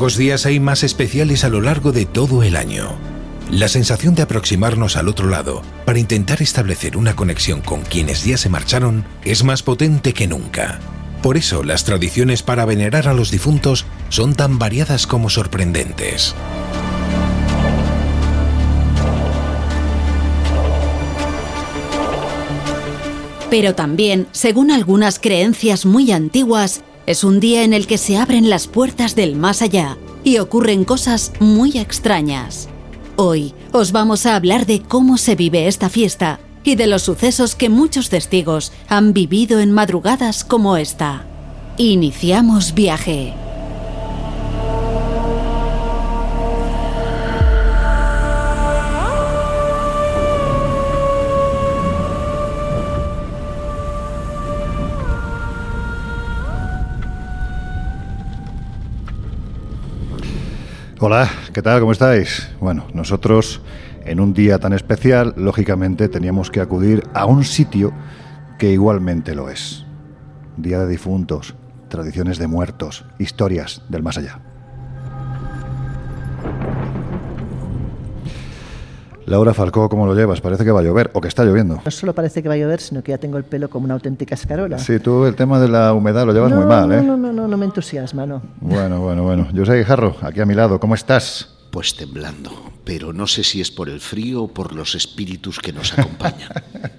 Pocos días hay más especiales a lo largo de todo el año. La sensación de aproximarnos al otro lado para intentar establecer una conexión con quienes ya se marcharon es más potente que nunca. Por eso las tradiciones para venerar a los difuntos son tan variadas como sorprendentes. Pero también, según algunas creencias muy antiguas, es un día en el que se abren las puertas del más allá y ocurren cosas muy extrañas. Hoy os vamos a hablar de cómo se vive esta fiesta y de los sucesos que muchos testigos han vivido en madrugadas como esta. Iniciamos viaje. Hola, ¿qué tal? ¿Cómo estáis? Bueno, nosotros en un día tan especial, lógicamente teníamos que acudir a un sitio que igualmente lo es. Día de difuntos, tradiciones de muertos, historias del más allá. Laura Falcó, ¿cómo lo llevas? Parece que va a llover o que está lloviendo. No solo parece que va a llover, sino que ya tengo el pelo como una auténtica escarola. Sí, tú el tema de la humedad lo llevas no, muy mal, ¿eh? No, no, no, no me entusiasma, no. Bueno, bueno, bueno. Yo soy Guijarro, aquí a mi lado. ¿Cómo estás? Pues temblando, pero no sé si es por el frío o por los espíritus que nos acompañan.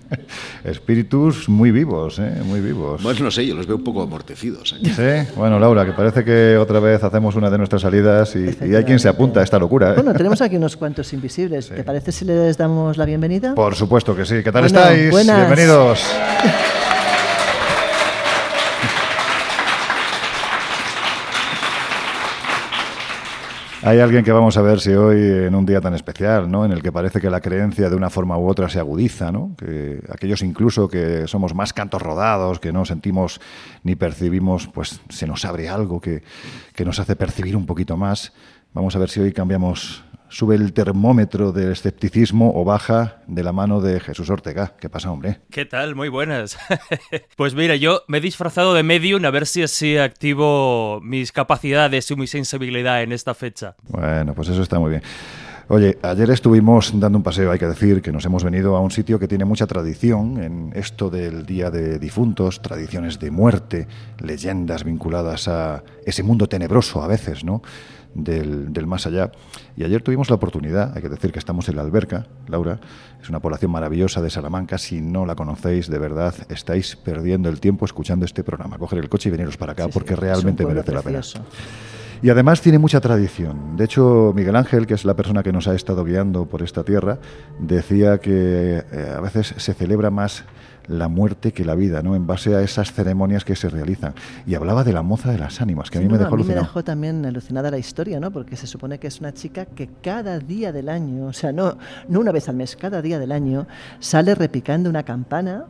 espíritus muy vivos, ¿eh? Muy vivos. Bueno, no sé, yo los veo un poco amortecidos. ¿eh? Sí, bueno, Laura, que parece que otra vez hacemos una de nuestras salidas y, y hay quien se apunta a esta locura. ¿eh? Bueno, tenemos aquí unos cuantos invisibles. Sí. ¿Te parece si les damos la bienvenida? Por supuesto que sí. ¿Qué tal Bueno, estáis? buenas. Bienvenidos. Hay alguien que vamos a ver si hoy, en un día tan especial, ¿no? en el que parece que la creencia de una forma u otra se agudiza, ¿no? que aquellos incluso que somos más cantos rodados, que no sentimos ni percibimos, pues se nos abre algo que, que nos hace percibir un poquito más. Vamos a ver si hoy cambiamos, sube el termómetro del escepticismo o baja de la mano de Jesús Ortega. ¿Qué pasa, hombre? ¿Qué tal? Muy buenas. pues mira, yo me he disfrazado de medium a ver si así activo mis capacidades y mi sensibilidad en esta fecha. Bueno, pues eso está muy bien. Oye, ayer estuvimos dando un paseo, hay que decir que nos hemos venido a un sitio que tiene mucha tradición en esto del Día de Difuntos, tradiciones de muerte, leyendas vinculadas a ese mundo tenebroso a veces, ¿no? Del, del, más allá. Y ayer tuvimos la oportunidad, hay que decir que estamos en la alberca, Laura, es una población maravillosa de Salamanca, si no la conocéis, de verdad, estáis perdiendo el tiempo escuchando este programa. Coger el coche y veniros para acá Sí, porque sí, realmente merece la pena. Y además tiene mucha tradición. De hecho, Miguel Ángel, que es la persona que nos ha estado guiando por esta tierra, decía que eh, a veces se celebra más la muerte que la vida, ¿no? En base a esas ceremonias que se realizan. Y hablaba de la moza de las ánimas, que a mí me no, dejó a mí me dejó también alucinada la historia, ¿no? Porque se supone que es una chica que cada día del año, o sea, no, no una vez al mes, cada día del año, sale repicando una campana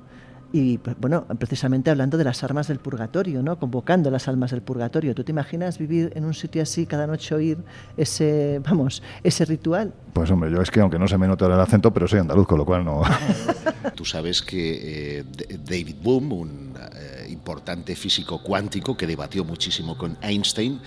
y, pues, bueno, precisamente hablando de las armas del purgatorio, ¿no? Convocando las almas del purgatorio. ¿Tú te imaginas vivir en un sitio así, cada noche oír ese, vamos, ese ritual? Pues hombre, yo es que aunque no se me nota el acento, pero soy andaluz, con lo cual no. Tú sabes que eh, David Boom, un eh, importante físico cuántico que debatió muchísimo con Einstein,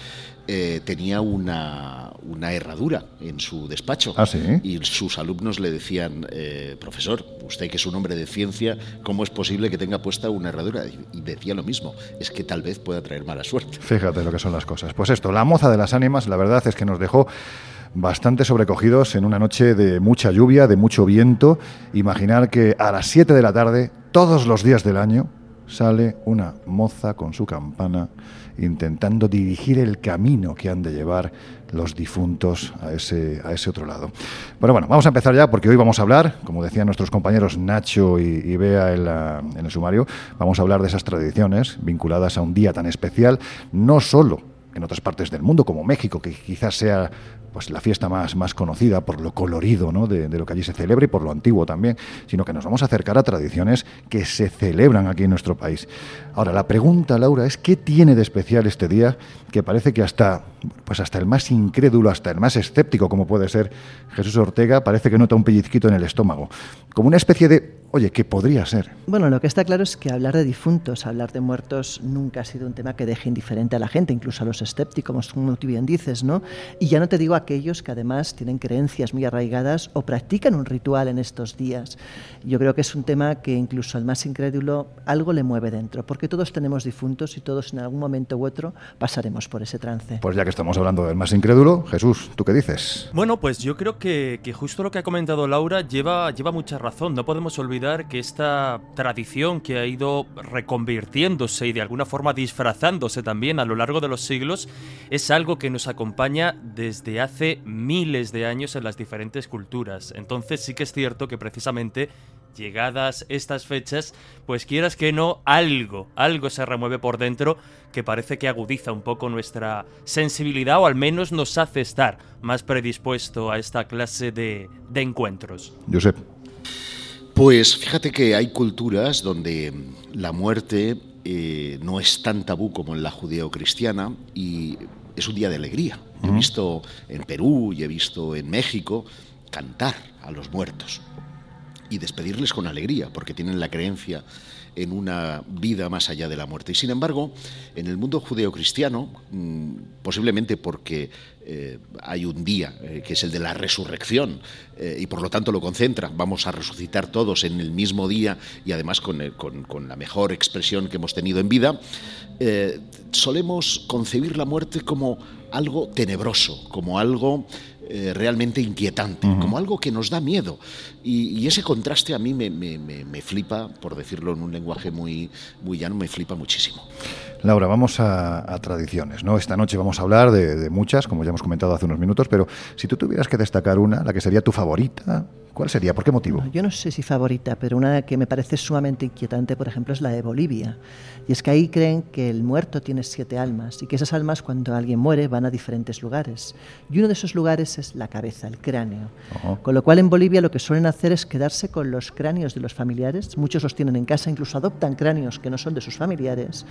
eh, tenía una, una, herradura en su despacho. ¿Ah, sí? Y sus alumnos le decían, eh, profesor, usted que es un hombre de ciencia, ¿cómo es posible que tenga puesta una herradura? Y decía lo mismo, es que tal vez pueda traer mala suerte. Fíjate lo que son las cosas. Pues esto, la moza de las ánimas, la verdad es que nos dejó bastante sobrecogidos en una noche de mucha lluvia, de mucho viento. Imaginar que a las 7 de la tarde, todos los días del año, sale una moza con su campana intentando dirigir el camino que han de llevar los difuntos a ese, a ese otro lado. Pero bueno, vamos a empezar ya porque hoy vamos a hablar, como decían nuestros compañeros Nacho y, Bea en, en el sumario, vamos a hablar de esas tradiciones vinculadas a un día tan especial, no solo en otras partes del mundo, como México, que quizás sea pues la fiesta más, más conocida por lo colorido ¿no? de, de, lo que allí se celebra y por lo antiguo también, sino que nos vamos a acercar a tradiciones que se celebran aquí en nuestro país. Ahora, la pregunta, Laura, es ¿qué tiene de especial este día que parece que hasta, pues hasta el más incrédulo, hasta el más escéptico, como puede ser Jesús Ortega, parece que nota un pellizquito en el estómago? Como una especie de Oye, ¿qué podría ser? Bueno, lo que está claro es que hablar de difuntos, hablar de muertos, nunca ha sido un tema que deje indiferente a la gente, incluso a los escépticos, como tú bien dices, ¿no? Y ya no te digo aquellos que además tienen creencias muy arraigadas o practican un ritual en estos días. Yo creo que es un tema que incluso al más incrédulo algo le mueve dentro, porque todos tenemos difuntos y todos en algún momento u otro pasaremos por ese trance. Pues ya que estamos hablando del más incrédulo, Jesús, ¿tú qué dices? Bueno, pues yo creo que, que justo lo que ha comentado Laura lleva, lleva mucha razón. No podemos olvidar que esta tradición que ha ido reconvirtiéndose y de alguna forma disfrazándose también a lo largo de los siglos es algo que nos acompaña desde hace miles de años en las diferentes culturas. Entonces sí que es cierto que precisamente llegadas estas fechas, pues quieras que no, algo, algo se remueve por dentro que parece que agudiza un poco nuestra sensibilidad o al menos nos hace estar más predispuesto a esta clase de, de encuentros. Josep. Pues fíjate que hay culturas donde la muerte eh, no es tan tabú como en la judeo-cristiana y es un día de alegría. He visto en Perú y he visto en México cantar a los muertos y despedirles con alegría, porque tienen la creencia en una vida más allá de la muerte. Y sin embargo, en el mundo judeocristiano, mm, posiblemente porque eh, hay un día eh, que es el de la resurrección eh, y por lo tanto lo concentra, vamos a resucitar todos en el mismo día y además con, con la mejor expresión que hemos tenido en vida, solemos concebir la muerte como algo tenebroso, como algo realmente inquietante, como algo que nos da miedo. Y, ese contraste a mí me, me, flipa, por decirlo en un lenguaje muy, muy llano, me flipa muchísimo. Laura, vamos a, tradiciones, ¿no? Esta noche vamos a hablar de, de muchas, como ya hemos comentado hace unos minutos, pero si tú tuvieras que destacar una, la que sería tu favorita, ¿Cuál sería? ¿Por qué motivo? Yo no sé si favorita, pero una que me parece sumamente inquietante, por ejemplo, es la de Bolivia. Y es que ahí creen que el muerto tiene siete almas y que esas almas cuando alguien muere van a diferentes lugares. Y uno de esos lugares es la cabeza, el cráneo. Con lo cual en Bolivia lo que suelen hacer es quedarse con los cráneos de los familiares. Muchos los tienen en casa, incluso adoptan cráneos que no son de sus familiares.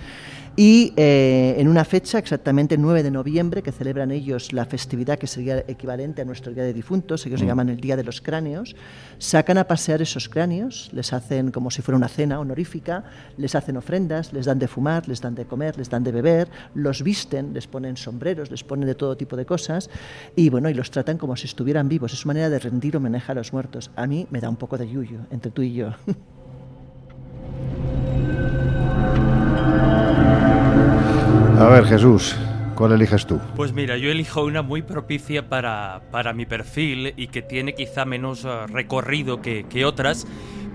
Y eh, en una fecha, exactamente el 9 de noviembre, que celebran ellos la festividad que sería equivalente a nuestro Día de Difuntos, ellos se mm. llaman el Día de los Cráneos, sacan a pasear esos cráneos, les hacen como si fuera una cena honorífica, les hacen ofrendas, les dan de fumar, les dan de comer, les dan de beber, los visten, les ponen sombreros, les ponen de todo tipo de cosas y bueno, y los tratan como si estuvieran vivos. Es su manera de rendir homenaje a los muertos. A mí me da un poco de yuyo entre tú y yo. A ver, Jesús, ¿Cuál eliges tú? Pues mira, yo elijo una muy propicia para, para mi perfil y que tiene quizá menos eh, recorrido que, que otras,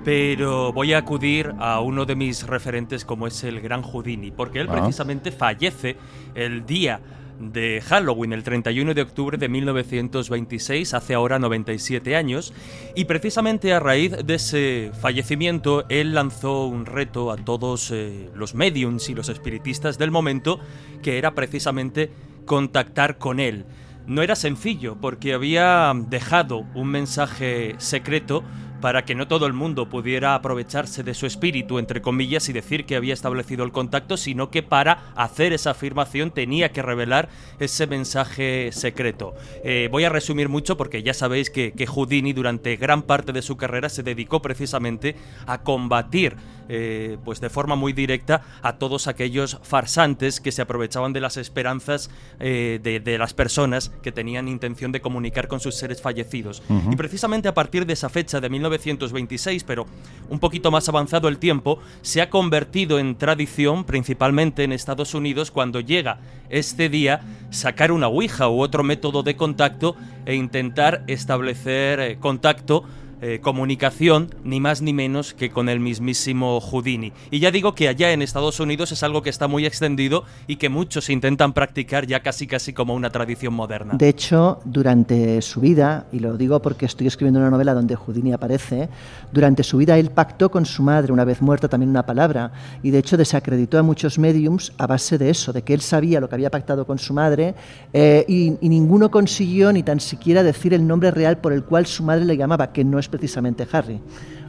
pero voy a acudir a uno de mis referentes como es el Gran Houdini, porque él ah. precisamente fallece el día de Halloween, el 31 de octubre de 1926, hace ahora 97 años, y precisamente a raíz de ese fallecimiento, él lanzó un reto a todos eh, los mediums y los espiritistas del momento, que era precisamente contactar con él. No era sencillo, porque había dejado un mensaje secreto para que no todo el mundo pudiera aprovecharse de su espíritu, entre comillas, y decir que había establecido el contacto, sino que para hacer esa afirmación tenía que revelar ese mensaje secreto. Eh, voy a resumir mucho porque ya sabéis que, que Houdini durante gran parte de su carrera se dedicó precisamente a combatir eh, pues de forma muy directa a todos aquellos farsantes que se aprovechaban de las esperanzas eh, de, las personas que tenían intención de comunicar con sus seres fallecidos. Y precisamente a partir de esa fecha de 1926, pero un poquito más avanzado el tiempo, se ha convertido en tradición, principalmente en Estados Unidos, cuando llega este día, sacar una Ouija u otro método de contacto e intentar establecer eh, contacto eh, comunicación ni más ni menos que con el mismísimo Houdini. Y ya digo que allá en Estados Unidos es algo que está muy extendido y que muchos intentan practicar ya casi casi como una tradición moderna. De hecho, durante su vida, y lo digo porque estoy escribiendo una novela donde Houdini aparece, durante su vida él pactó con su madre, una vez muerta también una palabra, y de hecho desacreditó a muchos mediums a base de eso, de que él sabía lo que había pactado con su madre eh, y, y ninguno consiguió ni tan siquiera decir el nombre real por el cual su madre le llamaba, que no es precisamente Harry.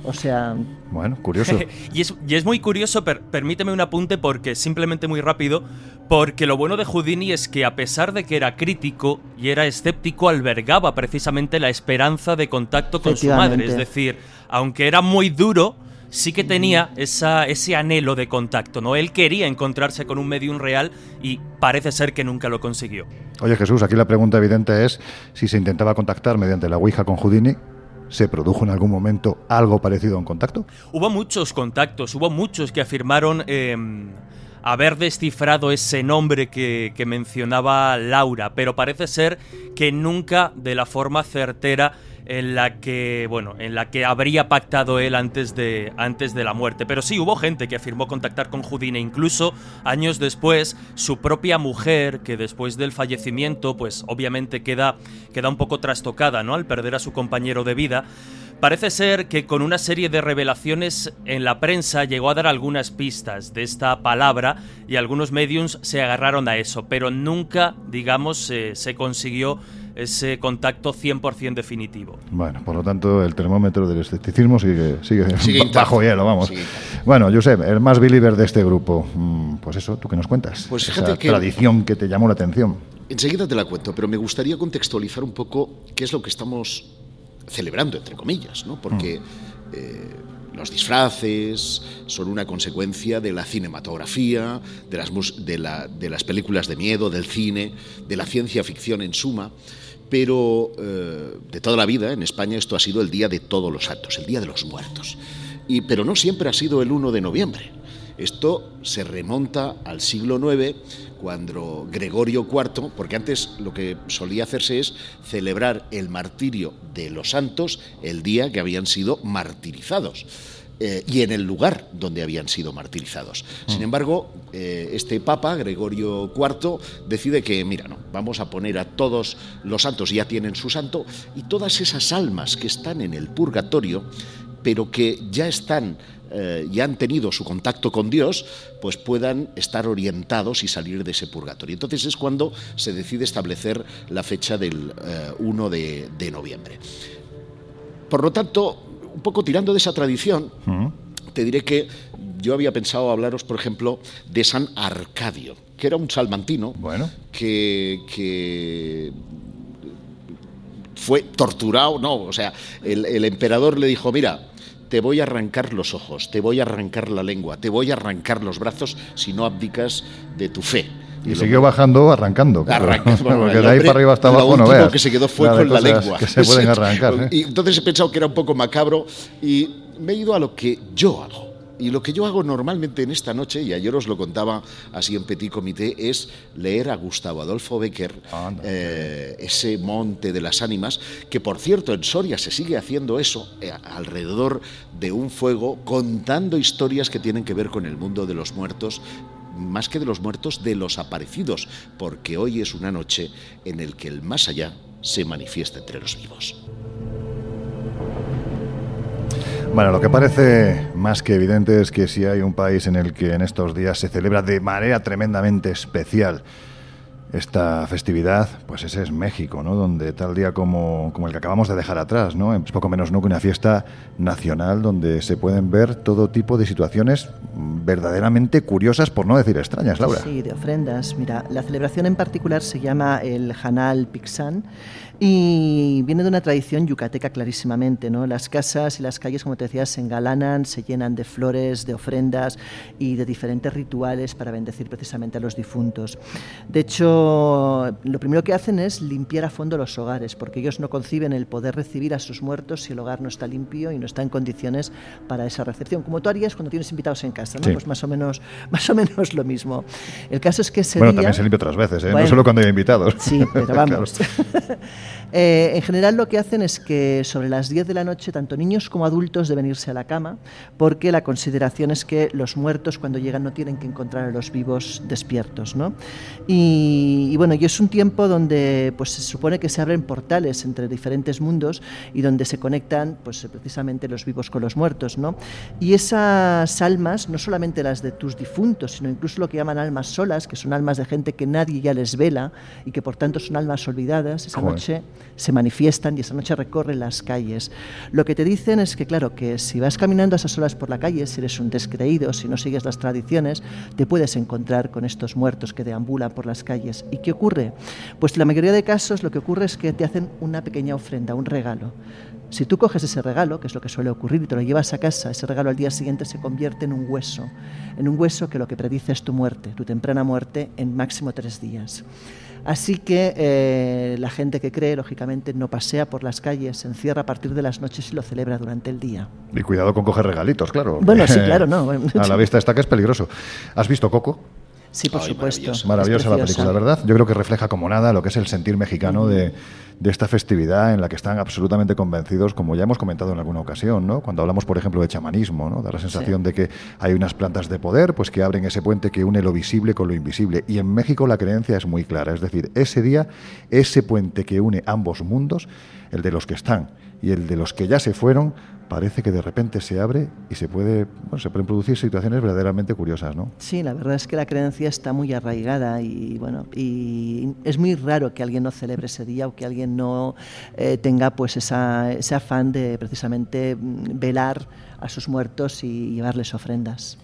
O sea... Bueno, curioso. y, es, y, es, muy curioso, permíteme un apunte porque simplemente muy rápido, porque lo bueno de Houdini es que a pesar de que era crítico y era escéptico, albergaba precisamente la esperanza de contacto con su madre. Es decir, aunque era muy duro, sí que tenía esa, ese anhelo de contacto, ¿no? Él quería encontrarse con un medium real y parece ser que nunca lo consiguió. Oye Jesús, aquí la pregunta evidente es si se intentaba contactar mediante la Ouija con Houdini ¿Se produjo en algún momento algo parecido a un contacto? Hubo muchos contactos, hubo muchos que afirmaron em, haber descifrado ese nombre que, que mencionaba Laura, pero parece ser que nunca de la forma certera en la que, bueno, en la que habría pactado él antes de, antes de la muerte. Pero sí, hubo gente que afirmó contactar con Houdini, incluso años después, su propia mujer, que después del fallecimiento, pues obviamente queda, queda un poco trastocada, ¿no? Al perder a su compañero de vida. Parece ser que con una serie de revelaciones en la prensa llegó a dar algunas pistas de esta palabra y algunos mediums se agarraron a eso, pero nunca, digamos, se consiguió ese contacto 100% definitivo. Bueno, por lo tanto, el termómetro del escepticismo sigue, sigue, bajo hielo, vamos. Bueno, Josep, el más believer de este grupo, mm, pues eso, ¿tú qué nos cuentas? Pues fíjate Esa tradición que te llamó la atención. Enseguida te la cuento, pero me gustaría contextualizar un poco qué es lo que estamos celebrando, entre comillas, ¿no? Porque... Mm. Eh, los disfraces son una consecuencia de la cinematografía, de las, de, de las, películas de miedo, del cine, de la ciencia ficción en suma pero eh, de toda la vida en España esto ha sido el Día de Todos los Santos, el Día de los Muertos. Y, pero no siempre ha sido el 1 de noviembre. Esto se remonta al siglo IX, cuando Gregorio IV, porque antes lo que solía hacerse es celebrar el martirio de los santos el día que habían sido martirizados. Eh, y en el lugar donde habían sido martirizados. Sin mm. embargo, eh, este Papa, Gregorio IV, decide que, mira, no, vamos a poner a todos los santos, ya tienen su santo, y todas esas almas que están en el purgatorio, pero que ya están eh, ya han tenido su contacto con Dios, pues puedan estar orientados y salir de ese purgatorio. Entonces es cuando se decide establecer la fecha del 1 de, de noviembre. Por lo tanto, un poco tirando de esa tradición, te diré que yo había pensado hablaros, por ejemplo, de San Arcadio, que era un salmantino bueno. que, fue torturado, no, o sea, el, emperador le dijo, mira, te voy a arrancar los ojos, te voy a arrancar la lengua, te voy a arrancar los brazos si no abdicas de tu fe. Y, siguió bajando arrancando. porque de ahí para arriba hasta abajo no veas. que se quedó fue con la lengua. Que se pueden arrancar. ¿eh? Y entonces he pensado que era un poco macabro y me he ido a lo que yo hago. Y lo que yo hago normalmente en esta noche, y ayer os lo contaba así en petit comité, es leer a Gustavo Adolfo Becker, eh, ese monte de las ánimas, que por cierto en Soria se sigue haciendo eso, eh, alrededor de un fuego, contando historias que tienen que ver con el mundo de los muertos más que de los muertos, de los aparecidos, porque hoy es una noche en el que el más allá se manifiesta entre los vivos. Bueno, lo que parece más que evidente es que si hay un país en el que en estos días se celebra de manera tremendamente especial esta festividad, pues ese es México, ¿no? Donde tal día como, como el que acabamos de dejar atrás, ¿no? Es poco menos no una fiesta nacional donde se pueden ver todo tipo de situaciones verdaderamente curiosas, por no decir extrañas, Laura. Sí, de ofrendas. Mira, la celebración en particular se llama el Hanal Pixán y viene de una tradición yucateca clarísimamente, ¿no? Las casas y las calles, como te decía, se engalanan, se llenan de flores, de ofrendas y de diferentes rituales para bendecir precisamente a los difuntos. De hecho, lo primero que hacen es limpiar a fondo los hogares, porque ellos no conciben el poder recibir a sus muertos si el hogar no está limpio y no está en condiciones para esa recepción, como tú harías cuando tienes invitados en casa, ¿no? Pues más o menos, más o menos lo mismo. El caso es que ese bueno, también se limpia otras veces, ¿eh? no solo cuando hay invitados. Sí, pero vamos. Eh, en general lo que hacen es que sobre las 10 de la noche tanto niños como adultos deben irse a la cama porque la consideración es que los muertos cuando llegan no tienen que encontrar a los vivos despiertos. ¿no? Y, bueno, y es un tiempo donde pues, se supone que se abren portales entre diferentes mundos y donde se conectan pues, precisamente los vivos con los muertos. ¿no? Y esas almas, no solamente las de tus difuntos, sino incluso lo que llaman almas solas, que son almas de gente que nadie ya les vela y que por tanto son almas olvidadas, esa noche se manifiestan y esa noche recorren las calles. Lo que te dicen es que, claro, que si vas caminando a esas horas por la calle, si eres un descreído, si no sigues las tradiciones, te puedes encontrar con estos muertos que deambulan por las calles. ¿Y qué ocurre? Pues en la mayoría de casos lo que ocurre es que te hacen una pequeña ofrenda, un regalo. Si tú coges ese regalo, que es lo que suele ocurrir, y te lo llevas a casa, ese regalo al día siguiente se convierte en un hueso, en un hueso que lo que predice es tu muerte, tu temprana muerte en máximo tres días. Así que eh, la gente que cree, lógicamente, no pasea por las calles, se encierra a partir de las noches y lo celebra durante el día. Y cuidado con coger regalitos, claro. Bueno, sí, claro, no. a la vista está que es peligroso. ¿Has visto Coco? Sí, por supuesto. Maravillosa, la película, ¿verdad? Yo creo que refleja como nada lo que es el sentir mexicano de, esta festividad en la que están absolutamente convencidos, como ya hemos comentado en alguna ocasión, ¿no? Cuando hablamos, por ejemplo, de chamanismo, ¿no? Da la sensación de que hay unas plantas de poder, pues que abren ese puente que une lo visible con lo invisible. Y en México la creencia es muy clara, es decir, ese día, ese puente que une ambos mundos, el de los que están y el de los que ya se fueron, parece que de repente se abre y se puede bueno, se pueden producir situaciones verdaderamente curiosas, ¿no? Sí, la verdad es que la creencia está muy arraigada y bueno y es muy raro que alguien no celebre ese día o que alguien no eh, tenga pues ese afán de precisamente mm, velar a sus muertos y llevarles ofrendas.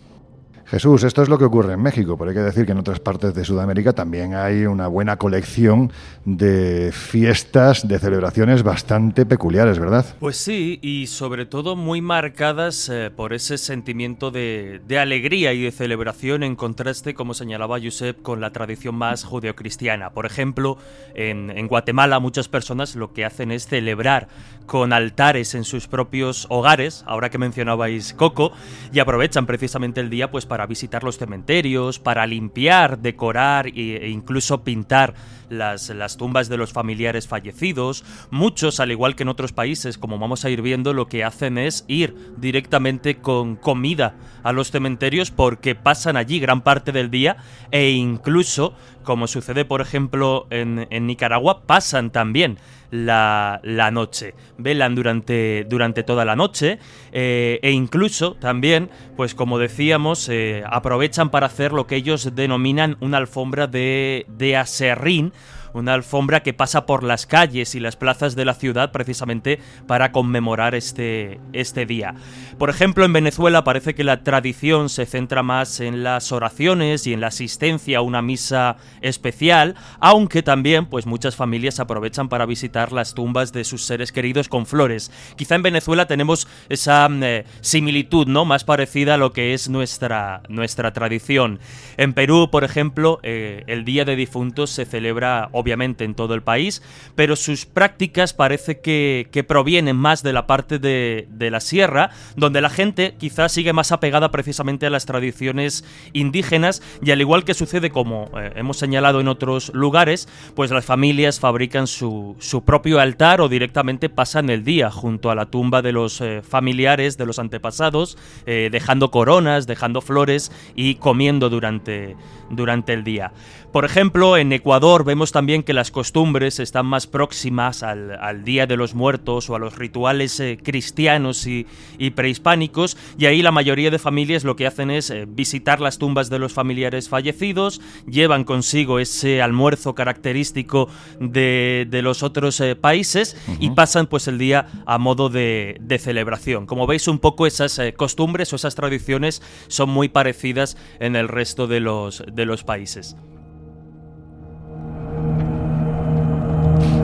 Jesús, esto es lo que ocurre en México, pero hay que decir que en otras partes de Sudamérica también hay una buena colección de fiestas, de celebraciones bastante peculiares, ¿verdad? Pues sí, y sobre todo muy marcadas eh, por ese sentimiento de, alegría y de celebración en contraste, como señalaba Josep, con la tradición más judeocristiana. Por ejemplo, en, en Guatemala muchas personas lo que hacen es celebrar con altares en sus propios hogares, ahora que mencionabais Coco, y aprovechan precisamente el día pues para visitar los cementerios, para limpiar, decorar e incluso pintar las, las tumbas de los familiares fallecidos. Muchos, al igual que en otros países, como vamos a ir viendo, lo que hacen es ir directamente con comida a los cementerios porque pasan allí gran parte del día e incluso, como sucede por ejemplo en, Nicaragua, pasan también la, la noche. Velan durante, durante toda la noche eh, e incluso también, pues como decíamos, eh, aprovechan para hacer lo que ellos denominan una alfombra de, de aserrín una alfombra que pasa por las calles y las plazas de la ciudad precisamente para conmemorar este, este día. Por ejemplo, en Venezuela parece que la tradición se centra más en las oraciones y en la asistencia a una misa especial, aunque también pues muchas familias aprovechan para visitar las tumbas de sus seres queridos con flores. Quizá en Venezuela tenemos esa mm, eh, similitud, ¿no? Más parecida a lo que es nuestra, nuestra tradición. En Perú, por ejemplo, eh, el Día de Difuntos se celebra obviamente en todo el país, pero sus prácticas parece que, provienen más de la parte de, la sierra, donde la gente quizás sigue más apegada precisamente a las tradiciones indígenas y al igual que sucede como eh, hemos señalado en otros lugares, pues las familias fabrican su, propio altar o directamente pasan el día junto a la tumba de los eh, familiares, de los antepasados, eh, dejando coronas, dejando flores y comiendo durante, durante el día. Por ejemplo, en Ecuador vemos también que las costumbres están más próximas al, Día de los Muertos o a los rituales eh, cristianos y, prehispánicos, y ahí la mayoría de familias lo que hacen es eh, visitar las tumbas de los familiares fallecidos, llevan consigo ese almuerzo característico de, los otros eh, países y pasan pues el día a modo de, de celebración. Como veis un poco esas costumbres o esas tradiciones son muy parecidas en el resto de los, de los países.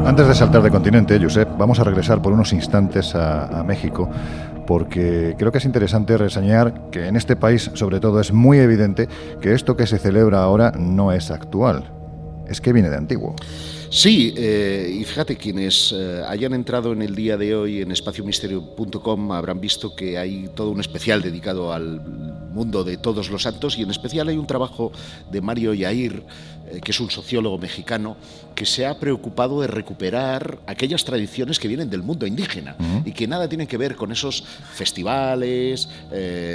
Antes de saltar de continente, Josep, vamos a regresar por unos instantes a, México, porque creo que es interesante reseñar que en este país, sobre todo, es muy evidente que esto que se celebra ahora no es actual, es que viene de antiguo. Sí, eh, y fíjate, quienes eh, hayan entrado en el día de hoy en espaciomisterio.com habrán visto que hay todo un especial dedicado al mundo de todos los santos y en especial hay un trabajo de Mario Yair, que es un sociólogo mexicano, que se ha preocupado de recuperar aquellas tradiciones que vienen del mundo indígena y que nada tienen que ver con esos festivales,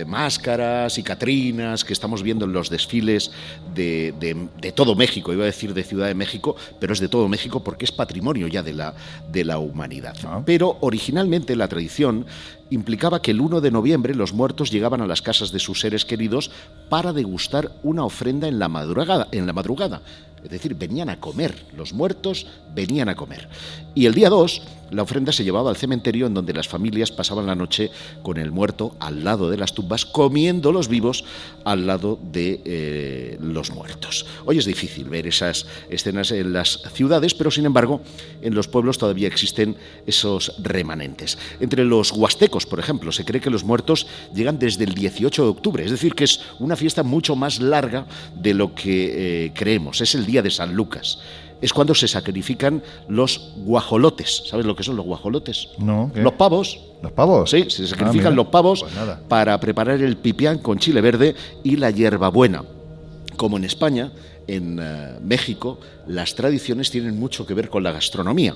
máscaras y catrinas que estamos viendo en los desfiles de, de todo México, iba a decir de Ciudad de México, pero es de todo México porque es patrimonio ya de la, de la humanidad. Ah. Pero originalmente la tradición implicaba que el 1 de noviembre los muertos llegaban a las casas de sus seres queridos para degustar una ofrenda en la madrugada. En la madrugada. Es decir, venían a comer, los muertos venían a comer. Y el día 2 la ofrenda se llevaba al cementerio en donde las familias pasaban la noche con el muerto al lado de las tumbas, comiendo los vivos al lado de eh, los muertos. Hoy es difícil ver esas escenas en las ciudades, pero sin embargo en los pueblos todavía existen esos remanentes. Entre los huastecos, por ejemplo, se cree que los muertos llegan desde el 18 de octubre, es decir, que es una fiesta mucho más larga de lo que eh, creemos. Es el día de San Lucas es cuando se sacrifican los guajolotes. ¿Sabes lo que son los guajolotes? No. Los pavos. ¿Los pavos? Sí, se sacrifican ah, los pavos pues para preparar el pipián con chile verde y la hierbabuena. Como en España, en eh, México las tradiciones tienen mucho que ver con la gastronomía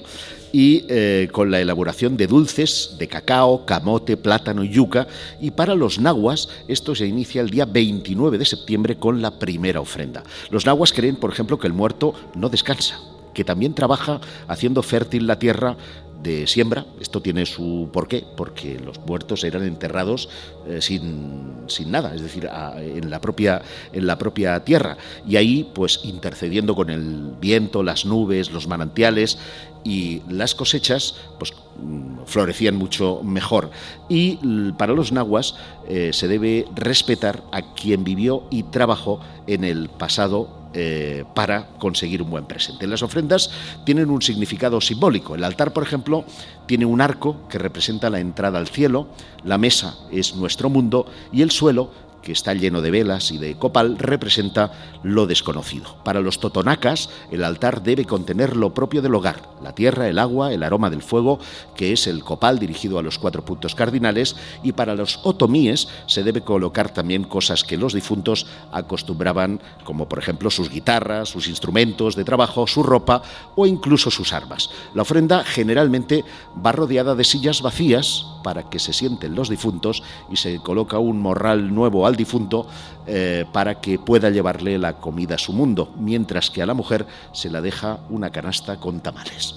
y eh, con la elaboración de dulces de cacao, camote, plátano y yuca. Y para los nahuas esto se inicia el día 29 de septiembre con la primera ofrenda. Los nahuas creen, por ejemplo, que el muerto no descansa que también trabaja haciendo fértil la tierra de siembra. Esto tiene su porqué, porque los muertos eran enterrados eh, sin, sin, nada, es decir, en, la propia, en la propia tierra. Y ahí, pues intercediendo con el viento, las nubes, los manantiales y las cosechas, pues mm, florecían mucho mejor. Y para los nahuas eh, se debe respetar a quien vivió y trabajó en el pasado eh, para conseguir un buen presente. Las ofrendas tienen un significado simbólico. El altar, por ejemplo, tiene un arco que representa la entrada al cielo, la mesa es nuestro mundo y el suelo que está lleno de velas y de copal, representa lo desconocido. Para los totonacas, el altar debe contener lo propio del hogar, la tierra, el agua, el aroma del fuego, que es el copal dirigido a los cuatro puntos cardinales, y para los otomíes se debe colocar también cosas que los difuntos acostumbraban, como por ejemplo sus guitarras, sus instrumentos de trabajo, su ropa o incluso sus armas. La ofrenda generalmente va rodeada de sillas vacías para que se sienten los difuntos y se coloca un morral nuevo al difunto eh, para que pueda llevarle la comida a su mundo, mientras que a la mujer se la deja una canasta con tamales.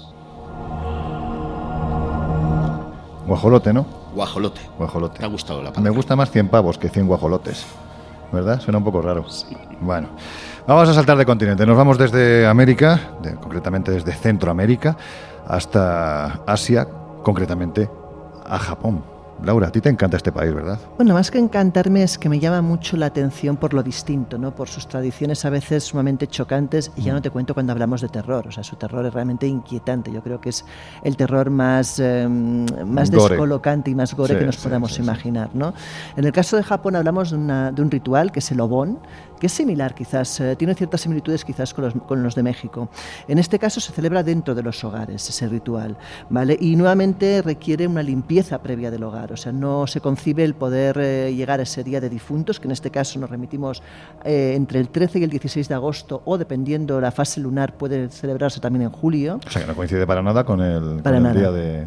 Guajolote, ¿no? Guajolote. Guajolote. ¿Te ha gustado la Me gusta más 100 pavos que 100 guajolotes. ¿Verdad? Suena un poco raro. Bueno, vamos a saltar de continente. Nos vamos desde América, concretamente desde Centroamérica, hasta Asia, concretamente a Japón. Laura, a ti te encanta este país, ¿verdad? Bueno, más que encantarme es que me llama mucho la atención por lo distinto, ¿no? Por sus tradiciones a veces sumamente chocantes y ya no te cuento cuando hablamos de terror, o sea, su terror es realmente inquietante. Yo creo que es el terror más, em, más descolocante y más gore que nos podamos imaginar, ¿no? En el caso de Japón hablamos de, de un ritual que es el obon, que es similar quizás, eh, tiene ciertas similitudes quizás con los, con los, de México. En este caso se celebra dentro de los hogares ese ritual, ¿vale? Y nuevamente requiere una limpieza previa del hogar, o sea, no se concibe el poder eh, llegar a ese día de difuntos, que en este caso nos remitimos eh, entre el 13 y el 16 de agosto, o dependiendo la fase lunar puede celebrarse también en julio. O sea, que no coincide para nada con el, día de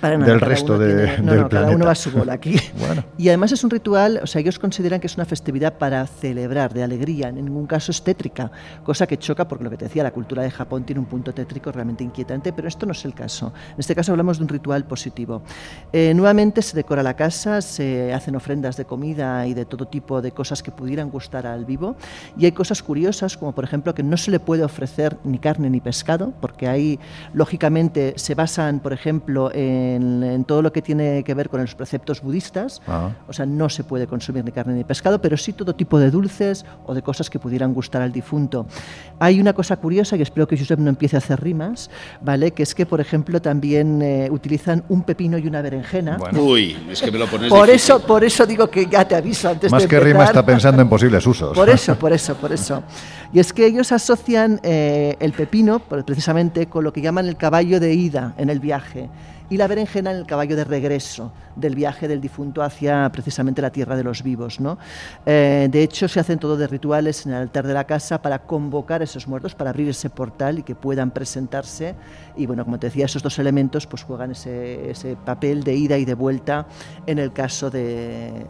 del resto de, no, del no, cada uno va a su bola aquí. Bueno. Y además es un ritual, o sea, ellos consideran que es una festividad para celebrar, de alegría, en ningún caso es tétrica, cosa que choca porque lo que te decía, la cultura de Japón tiene un punto tétrico realmente inquietante, pero esto no es el caso. En este caso hablamos de un ritual positivo. Eh, nuevamente se decora la casa, se hacen ofrendas de comida y de todo tipo de cosas que pudieran gustar al vivo, y hay cosas curiosas, como por ejemplo que no se le puede ofrecer ni carne ni pescado, porque ahí, lógicamente, se basan, por ejemplo, en, en todo lo que tiene que ver con los preceptos budistas, Ah. o sea, no se puede consumir ni carne ni pescado, pero sí todo tipo de dulces o de cosas que pudieran gustar al difunto. Hay una cosa curiosa, que espero que Josep no empiece a hacer rimas, ¿vale? Que es que, por ejemplo, también eh, utilizan un pepino y una berenjena. Bueno. Uy, es que me lo pones Por difícil. eso, por eso digo que ya te aviso antes Más de que empezar. rima está pensando en posibles usos. Por eso, por eso, por eso. Y es que ellos asocian eh, el pepino precisamente con lo que llaman el caballo de ida en el viaje y la berenjena en el caballo de regreso del viaje del difunto hacia precisamente la tierra de los vivos. ¿no? Eh, de hecho, se hacen todo de rituales en el altar de la casa para convocar a esos muertos, para abrir ese portal y que puedan presentarse. Y bueno, como te decía, esos dos elementos pues juegan ese, papel de ida y de vuelta en el caso de-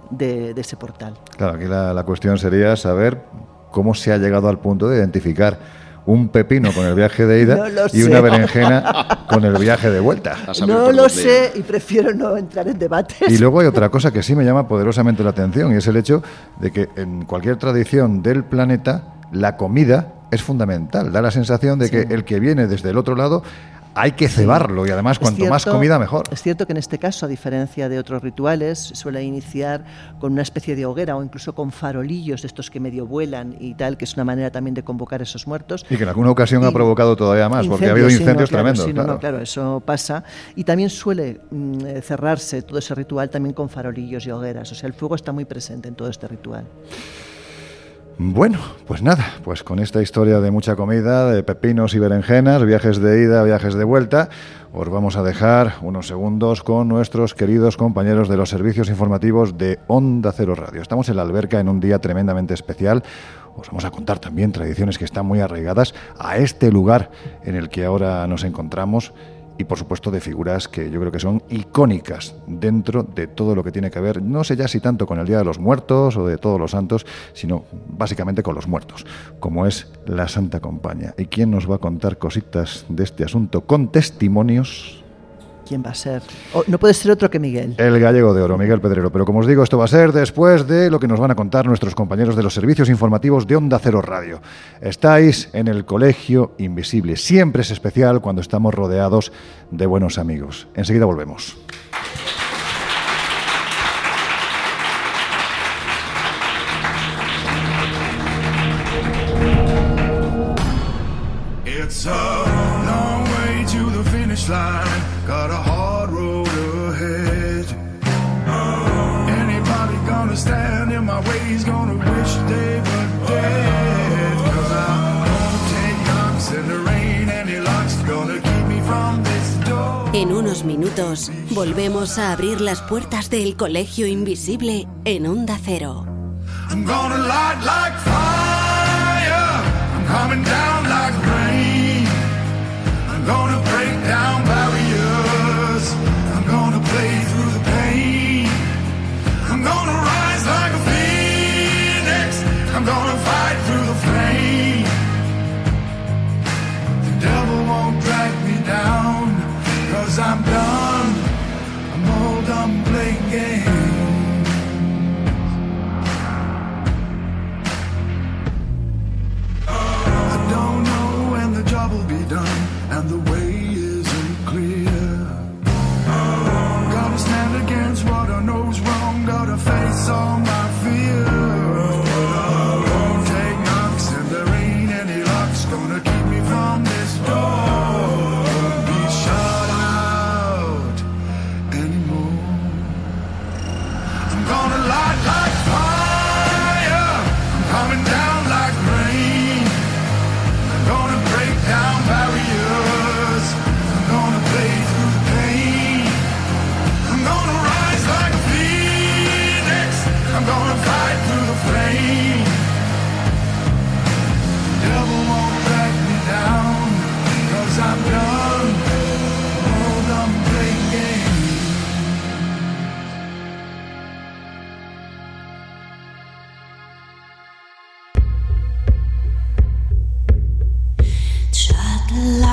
ese portal. Claro, aquí la cuestión sería saber cómo se ha llegado al punto de identificar un pepino con el viaje de ida No y sé. una berenjena con el viaje de vuelta. No lo sé y prefiero no entrar en debates. Y luego hay otra cosa que sí me llama poderosamente la atención y es el hecho de que en cualquier tradición del planeta la comida es fundamental. Da la sensación de que el que viene desde el otro lado hay que cebarlo y además cuanto más comida mejor. Es cierto que en este caso, a diferencia de otros rituales, suele iniciar con una especie de hoguera o incluso con farolillos de estos que medio vuelan y tal, que es una manera también de convocar a esos muertos. Y que en alguna ocasión ha provocado todavía más, porque ha habido sí, no, incendios tremendos. sí, no, no, claro. claro, eso pasa. Y también suele mm, eh, cerrarse todo ese ritual también con farolillos y hogueras. O sea, el fuego está muy presente en todo este ritual. Bueno, pues nada, pues con esta historia de mucha comida, de pepinos y berenjenas, viajes de ida, viajes de vuelta, os vamos a dejar unos segundos con nuestros queridos compañeros de los servicios informativos de Onda Cero Radio. Estamos en la alberca en un día tremendamente especial. Os vamos a contar también tradiciones que están muy arraigadas a este lugar en el que ahora nos encontramos y por supuesto de figuras que yo creo que son icónicas dentro de todo lo que tiene que ver, no sé ya si tanto con el Día de los Muertos o de todos los santos, sino básicamente con los muertos, como es la Santa Compañía. ¿Y quién nos va a contar cositas de este asunto con testimonios? ¿Quién va a ser? No puede ser otro que Miguel. El gallego de oro, Miguel Pedrero. Pero como os digo, esto va a ser después de lo que nos van a contar nuestros compañeros de los servicios informativos de Onda Cero Radio. Estáis en el Colegio Invisible. Siempre es especial cuando estamos rodeados de buenos amigos. Enseguida volvemos. Minutos volvemos a abrir las puertas del Colegio Invisible en Onda Cero. I'm gonna break down barriers. I'm gonna play through the pain. I'm gonna rise like a flame. gonna face all my love.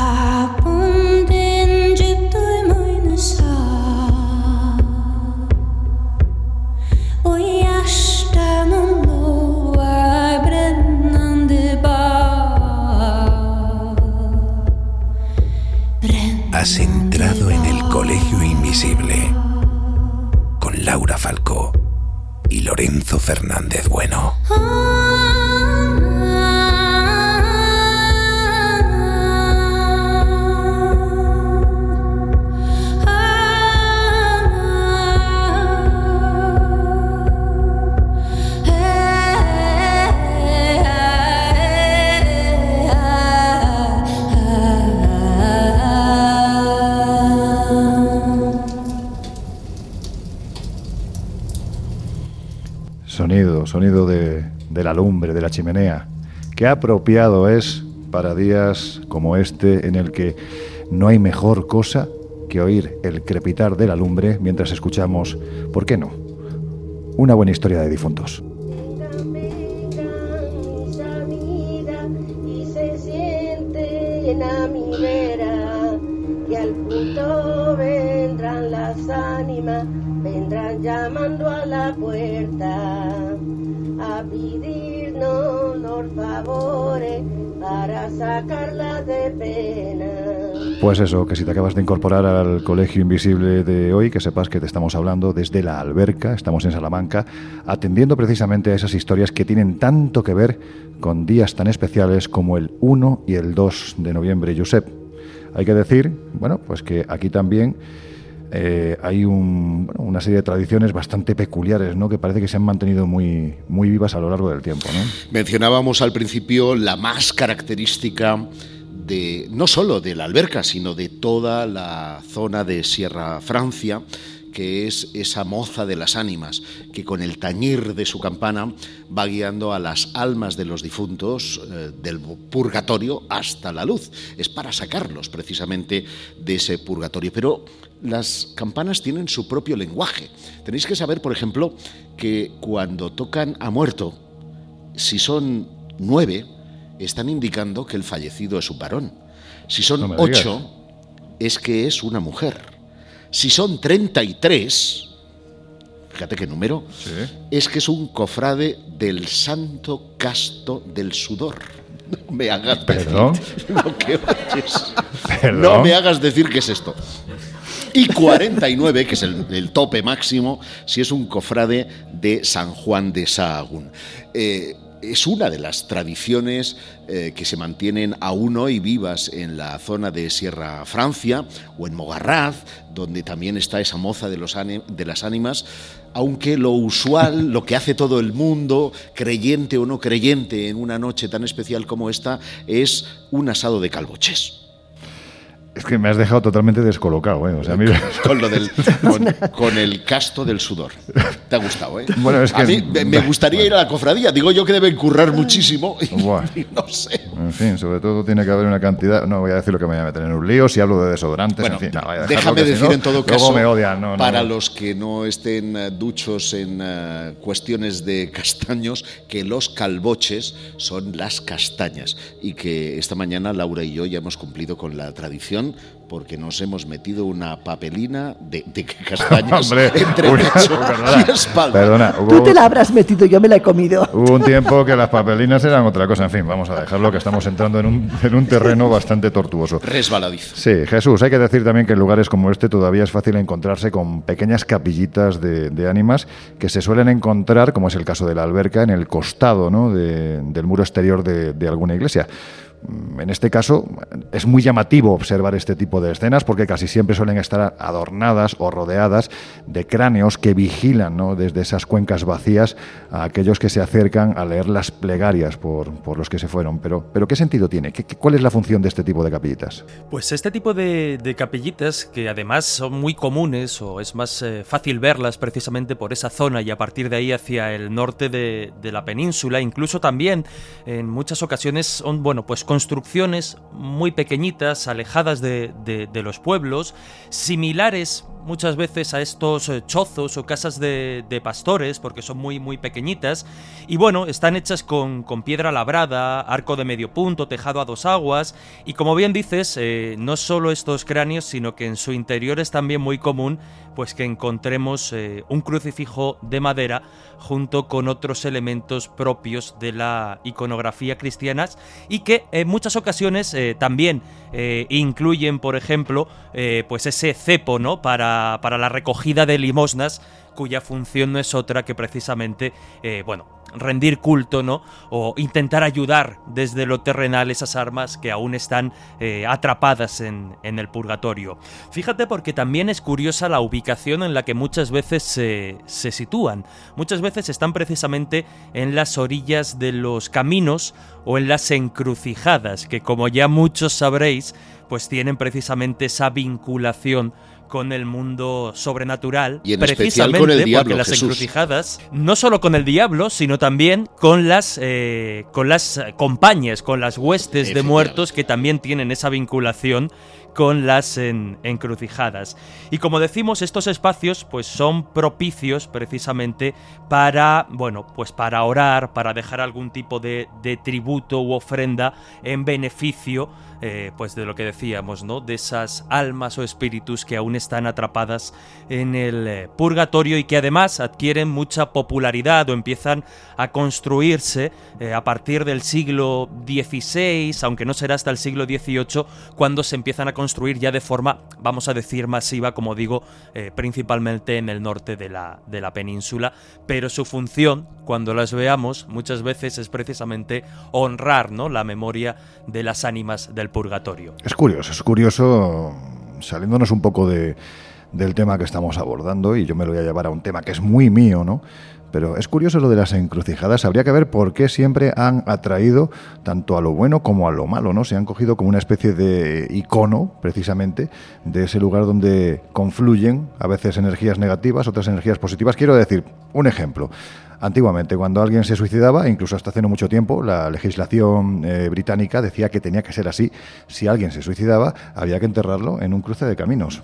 La chimenea. Qué apropiado es para días como este en el que no hay mejor cosa que oír el crepitar de la lumbre mientras escuchamos, ¿por qué no? Una buena historia de difuntos. Pues eso, que si te acabas de incorporar al Colegio Invisible de hoy, que sepas que te estamos hablando desde la alberca, estamos en Salamanca, atendiendo precisamente a esas historias que tienen tanto que ver con días tan especiales como el 1 y el 2 de noviembre, Josep. Hay que decir, bueno, pues que aquí también eh, hay una serie de tradiciones bastante peculiares, ¿no? Que parece que se han mantenido muy, muy vivas a lo largo del tiempo, ¿no? Mencionábamos al principio la más característica de no solo de la alberca, sino de toda la zona de Sierra Francia, que es esa moza de las ánimas, que con el tañir de su campana va guiando a las almas de los difuntos eh, del purgatorio hasta la luz. Es para sacarlos precisamente de ese purgatorio. Pero las campanas tienen su propio lenguaje. Tenéis que saber, por ejemplo, que cuando tocan a muerto, si son nueve, están indicando que el fallecido es un varón. Si son No me digas. ocho, es que es una mujer. Si son 33, fíjate qué número, es que es un cofrade del santo casto del sudor. No me hagas Perdón. decir lo que oyes. Perdón. No me hagas decir qué es esto. Y 49, que es el, el tope máximo, si es un cofrade de San Juan de Sahagún. Eh, es una de las tradiciones eh, que se mantienen aún hoy vivas en la zona de Sierra Francia o en Mogarraz, donde también está esa moza de, los de las ánimas, aunque lo usual, lo que hace todo el mundo, creyente o no creyente, en una noche tan especial como esta, es un asado de calboches. Es que me has dejado totalmente descolocado, ¿eh? O sea, mira... Con, lo del, con, con el casto del sudor. Te ha gustado, ¿eh? Bueno, es que a mí me, gustaría ir a la cofradía. Digo yo que deben currar muchísimo. y- no sé. En fin, sobre todo tiene que haber una cantidad. No voy a decir lo que me voy a meter en un lío si hablo de desodorantes. Bueno, en fin, no, vaya déjame decir en todo luego caso, me odian. No, para no. los que no estén eh, duchos en eh, cuestiones de castaños, que los calboches son las castañas y que esta mañana Laura y yo ya hemos cumplido con la tradición porque nos hemos metido una papelina de, de castañas Hombre, entre una- pecho perdona, y espalda. Perdona, Tú te la habrás metido, yo me la he comido. hubo un tiempo que las papelinas eran otra cosa. En fin, vamos a dejarlo, que estamos entrando en un, en un terreno bastante tortuoso. Resbaladizo. Sí, Jesús, hay que decir también que en lugares como este todavía es fácil encontrarse con pequeñas capillitas de, de ánimas que se suelen encontrar, como es el caso de la alberca, en el costado ¿no? de- del muro exterior de, de alguna iglesia. Mm, En este caso es muy llamativo observar este tipo de escenas porque casi siempre suelen estar adornadas o rodeadas de cráneos que vigilan ¿no? desde esas cuencas vacías a aquellos que se acercan a leer las plegarias por, por los que se fueron. Pero, pero ¿qué sentido tiene? ¿Qué- ¿Cuál es la función de este tipo de capillitas? Pues este tipo de, capillitas, que además son muy comunes o es más eh, fácil verlas precisamente por esa zona y a partir de ahí hacia el norte de la península, incluso también en muchas ocasiones son, bueno, pues construcciones muy pequeñitas, alejadas de, de- de los pueblos, similares muchas veces a estos eh, chozos o casas de, pastores, porque son muy, muy pequeñitas, y bueno, están hechas con, con piedra labrada, arco de medio punto, tejado a dos aguas, y como bien dices, eh, no solo estos cráneos, sino que en su interior es también muy común pues que encontremos eh, un crucifijo de madera junto con otros elementos propios de la iconografía cristiana y que en muchas ocasiones también incluyen, por ejemplo, pues ese cepo, ¿no? Para, para la recogida de limosnas cuya función no es otra que precisamente, eh, bueno, rendir culto, ¿no? O intentar ayudar desde lo terrenal esas armas que aún están eh, atrapadas en, en, el purgatorio. Fíjate porque también es curiosa la ubicación en la que muchas veces se, se sitúan. Muchas veces están precisamente en las orillas de los caminos o en las encrucijadas, que como ya muchos sabréis, pues tienen precisamente esa vinculación con el mundo sobrenatural, y en precisamente con el diablo, porque las Jesús. encrucijadas, no solo con el diablo, sino también con las eh, con las compañías, con las huestes de muertos que también tienen esa vinculación con las en, encrucijadas. Y como decimos, estos espacios pues son propicios precisamente para, bueno, pues para orar, para dejar algún tipo de, de tributo u ofrenda en beneficio eh, pues de lo que decíamos, ¿no? De esas almas o espíritus que aún están atrapadas en el eh, purgatorio y que además adquieren mucha popularidad o empiezan a construirse eh, a partir del siglo XVI, aunque no será hasta el siglo XVIII, cuando se empiezan a construir ya de forma, vamos a decir, masiva, como digo, principalmente en el norte de la, de la península. Pero su función, cuando las veamos, muchas veces es precisamente honrar ¿no? la memoria de las ánimas del purgatorio. Es curioso, es curioso, saliéndonos un poco de, del tema que estamos abordando, y yo me lo voy a llevar a un tema que es muy mío, ¿no? Pero es curioso lo de las encrucijadas. Habría que ver por qué siempre han atraído tanto a lo bueno como a lo malo, ¿no? Se han cogido como una especie de icono, precisamente, de ese lugar donde confluyen a veces energías negativas, otras energías positivas. Quiero decir, un ejemplo. Antiguamente, cuando alguien se suicidaba, incluso hasta hace no mucho tiempo, la legislación eh, británica decía que tenía que ser así. Si alguien se suicidaba, había que enterrarlo en un cruce de caminos.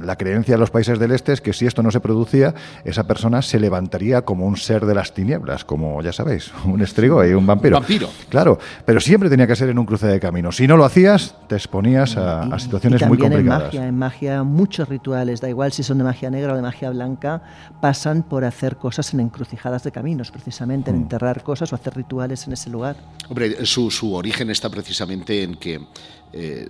La creencia de los países del este es que si esto no se producía, esa persona se levantaría como un ser de las tinieblas, como ya sabéis, un estrigo y un vampiro. Vampiro. Claro, pero siempre tenía que ser en un cruce de caminos. Si no lo hacías, te exponías a, a situaciones y muy complicadas. En magia, en magia, muchos rituales, da igual si son de magia negra o de magia blanca, pasan por hacer cosas en encrucijadas de caminos, precisamente, en enterrar cosas o hacer rituales en ese lugar. Hombre, su, su origen está precisamente en que eh,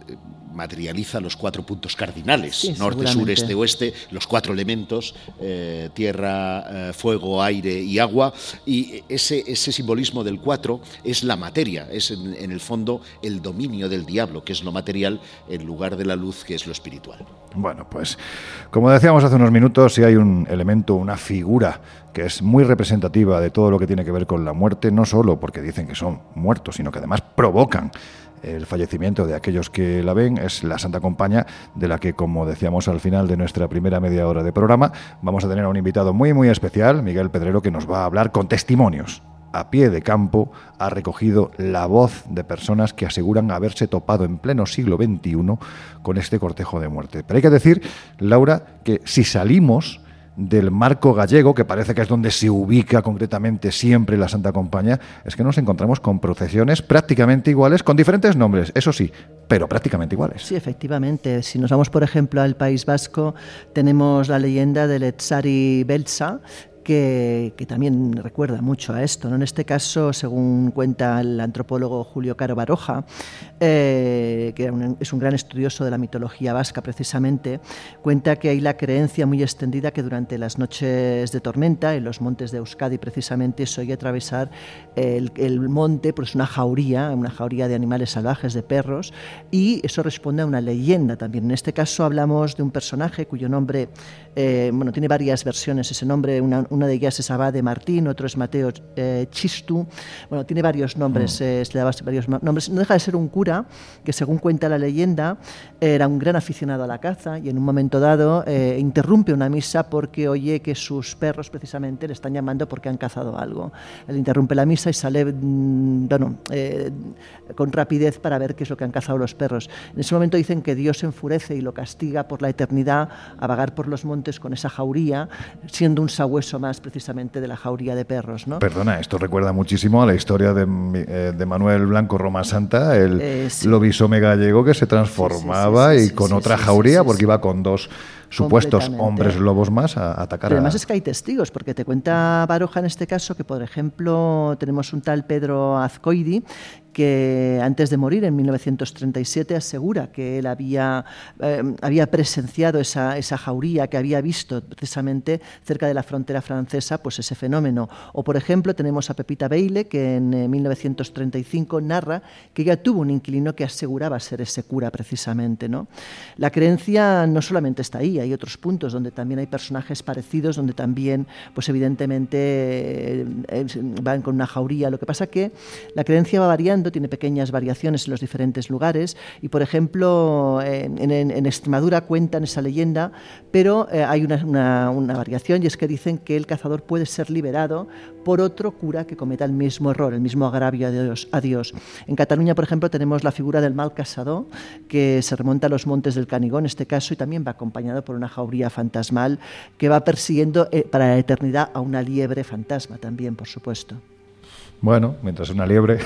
materializa los cuatro puntos cardinales, Sí, norte, sur, este, oeste, los cuatro elementos, eh, tierra, eh, fuego, aire y agua, y ese, ese simbolismo del cuatro es la materia, es en, en el fondo el dominio del diablo, que es lo material, en lugar de la luz, que es lo espiritual. Bueno, pues como decíamos hace unos minutos, si hay un elemento, una figura que es muy representativa de todo lo que tiene que ver con la muerte, no solo porque dicen que son muertos, sino que además provocan el fallecimiento de aquellos que la ven, es la Santa Compañía, de la que, como decíamos al final de nuestra primera media hora de programa, vamos a tener a un invitado muy, muy especial, Miguel Pedrero, que nos va a hablar con testimonios a pie de campo ha recogido la voz de personas que aseguran haberse topado en pleno siglo XXI con este cortejo de muerte. Pero hay que decir, Laura, que si salimos del marco gallego, que parece que es donde se ubica concretamente siempre la Santa Compañía, es que nos encontramos con procesiones prácticamente iguales, con diferentes nombres, eso sí, pero prácticamente iguales. Sí, efectivamente. Si nos vamos, por ejemplo, al País Vasco, tenemos la leyenda del Etzari Belza, que, también recuerda mucho a esto. ¿no? En este caso, según cuenta el antropólogo Julio Caro Baroja, eh, que es un gran estudioso de la mitología vasca precisamente, cuenta que hay la creencia muy extendida que durante las noches de tormenta, en los montes de Euskadi precisamente, se oye atravesar el, el monte, pues una jauría, una jauría de animales salvajes, de perros, y eso responde a una leyenda también. En este caso hablamos de un personaje cuyo nombre, eh, bueno, tiene varias versiones ese nombre, una, una de ellas es Abade Martín, otro es Mateo eh, Chistu, bueno, tiene varios nombres, mm. eh, se le daba varios nombres. No deja de ser un cura que, según cuenta la leyenda, era un gran aficionado a la caza y en un momento dado eh, interrumpe una misa porque oye que sus perros precisamente le están llamando porque han cazado algo. Él interrumpe la misa y sale, mm, bueno, eh, con rapidez para ver qué es lo que han cazado los perros. En ese momento dicen que Dios se enfurece y lo castiga por la eternidad a vagar por los montes con esa jauría, siendo un sabueso más precisamente de la jauría de perros. ¿no? Perdona, esto recuerda muchísimo a la historia de, eh, de Manuel Blanco Roma Santa, el Eh, sí. lobisome gallego que se transformaba Sí, sí, sí, y con otra jauría, porque iba con dos supuestos hombres lobos más a, atacar Pero a... además es que hay testigos, porque te cuenta Baroja en este caso que, por ejemplo, tenemos un tal Pedro Azcoidi que antes de morir en 1937 asegura que él había, eh, había presenciado esa, esa jauría, que había visto precisamente cerca de la frontera francesa pues ese fenómeno. O, por ejemplo, tenemos a Pepita Beile, que en eh, 1935 narra que ella tuvo un inquilino que aseguraba ser ese cura precisamente. ¿no? La creencia no solamente está ahí, hay otros puntos donde también hay personajes parecidos, donde también, pues evidentemente, eh, eh, van con una jauría. Lo que pasa que la creencia va variando, tiene pequeñas variaciones en los diferentes lugares y, por ejemplo, en, Extremadura cuentan esa leyenda, pero eh, hay una, una- una variación y es que dicen que el cazador puede ser liberado por otro cura que cometa el mismo error, el mismo agravio a Dios. En Cataluña, por ejemplo, tenemos la figura del mal casador, que se remonta a los montes del Canigó en este caso y también va acompañado por una jauría fantasmal que va persiguiendo eh, para la eternidad a una liebre fantasma también, por supuesto. Bueno, mientras una liebre...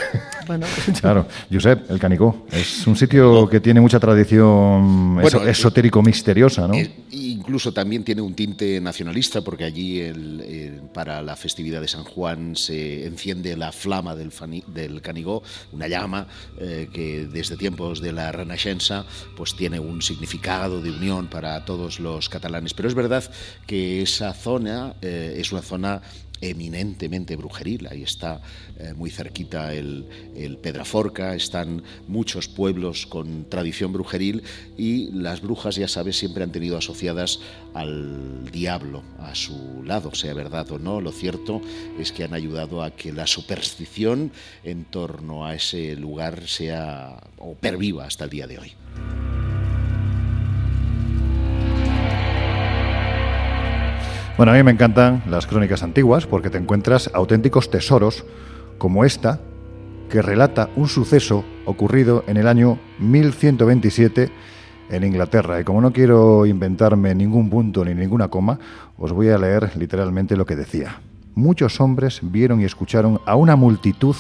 Bueno, Claro, Josep, el Canicó. Es un sitio que tiene mucha tradición Bueno, eso- eh, esotérico-misteriosa, ¿no? Incluso también tiene un tinte nacionalista porque allí el- eh, para la festividad de San Juan se enciende la flama del, fani- del Canigó, una llama eh, que desde tiempos de la Renaixença pues tiene un significado de unión para todos los catalanes. Pero es verdad que esa zona eh, es una zona eminentemente brujeril. Ahí está eh, muy cerquita el, el Pedraforca, están muchos pueblos con tradición brujeril y las brujas, ya sabes, siempre han tenido asociadas al diablo a su lado, sea verdad o no. Lo cierto es que han ayudado a que la superstición en torno a ese lugar sea o perviva hasta el día de hoy. Bueno, a mí me encantan las crónicas antiguas porque te encuentras auténticos tesoros como esta que relata un suceso ocurrido en el año 1127 en Inglaterra. Y como no quiero inventarme ningún punto ni ninguna coma, os voy a leer literalmente lo que decía. Muchos hombres vieron y escucharon a una multitud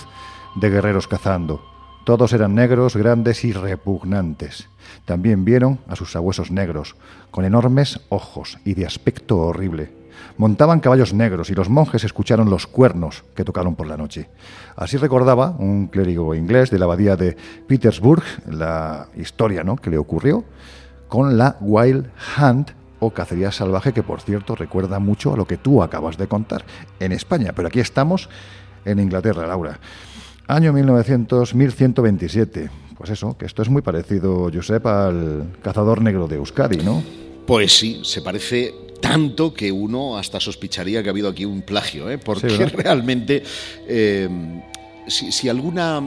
de guerreros cazando. Todos eran negros, grandes y repugnantes. También vieron a sus sabuesos negros, con enormes ojos y de aspecto horrible. Montaban caballos negros y los monjes escucharon los cuernos que tocaron por la noche. Así recordaba un clérigo inglés de la abadía de Petersburg la historia ¿no? que le ocurrió con la Wild Hunt o cacería salvaje, que por cierto recuerda mucho a lo que tú acabas de contar en España. Pero aquí estamos en Inglaterra, Laura. Año 1900, 1127. Pues eso, que esto es muy parecido, Josep, al cazador negro de Euskadi, ¿no? Pues sí, se parece tanto que uno hasta sospecharía que ha habido aquí un plagio, ¿eh? porque realmente eh, si, si alguna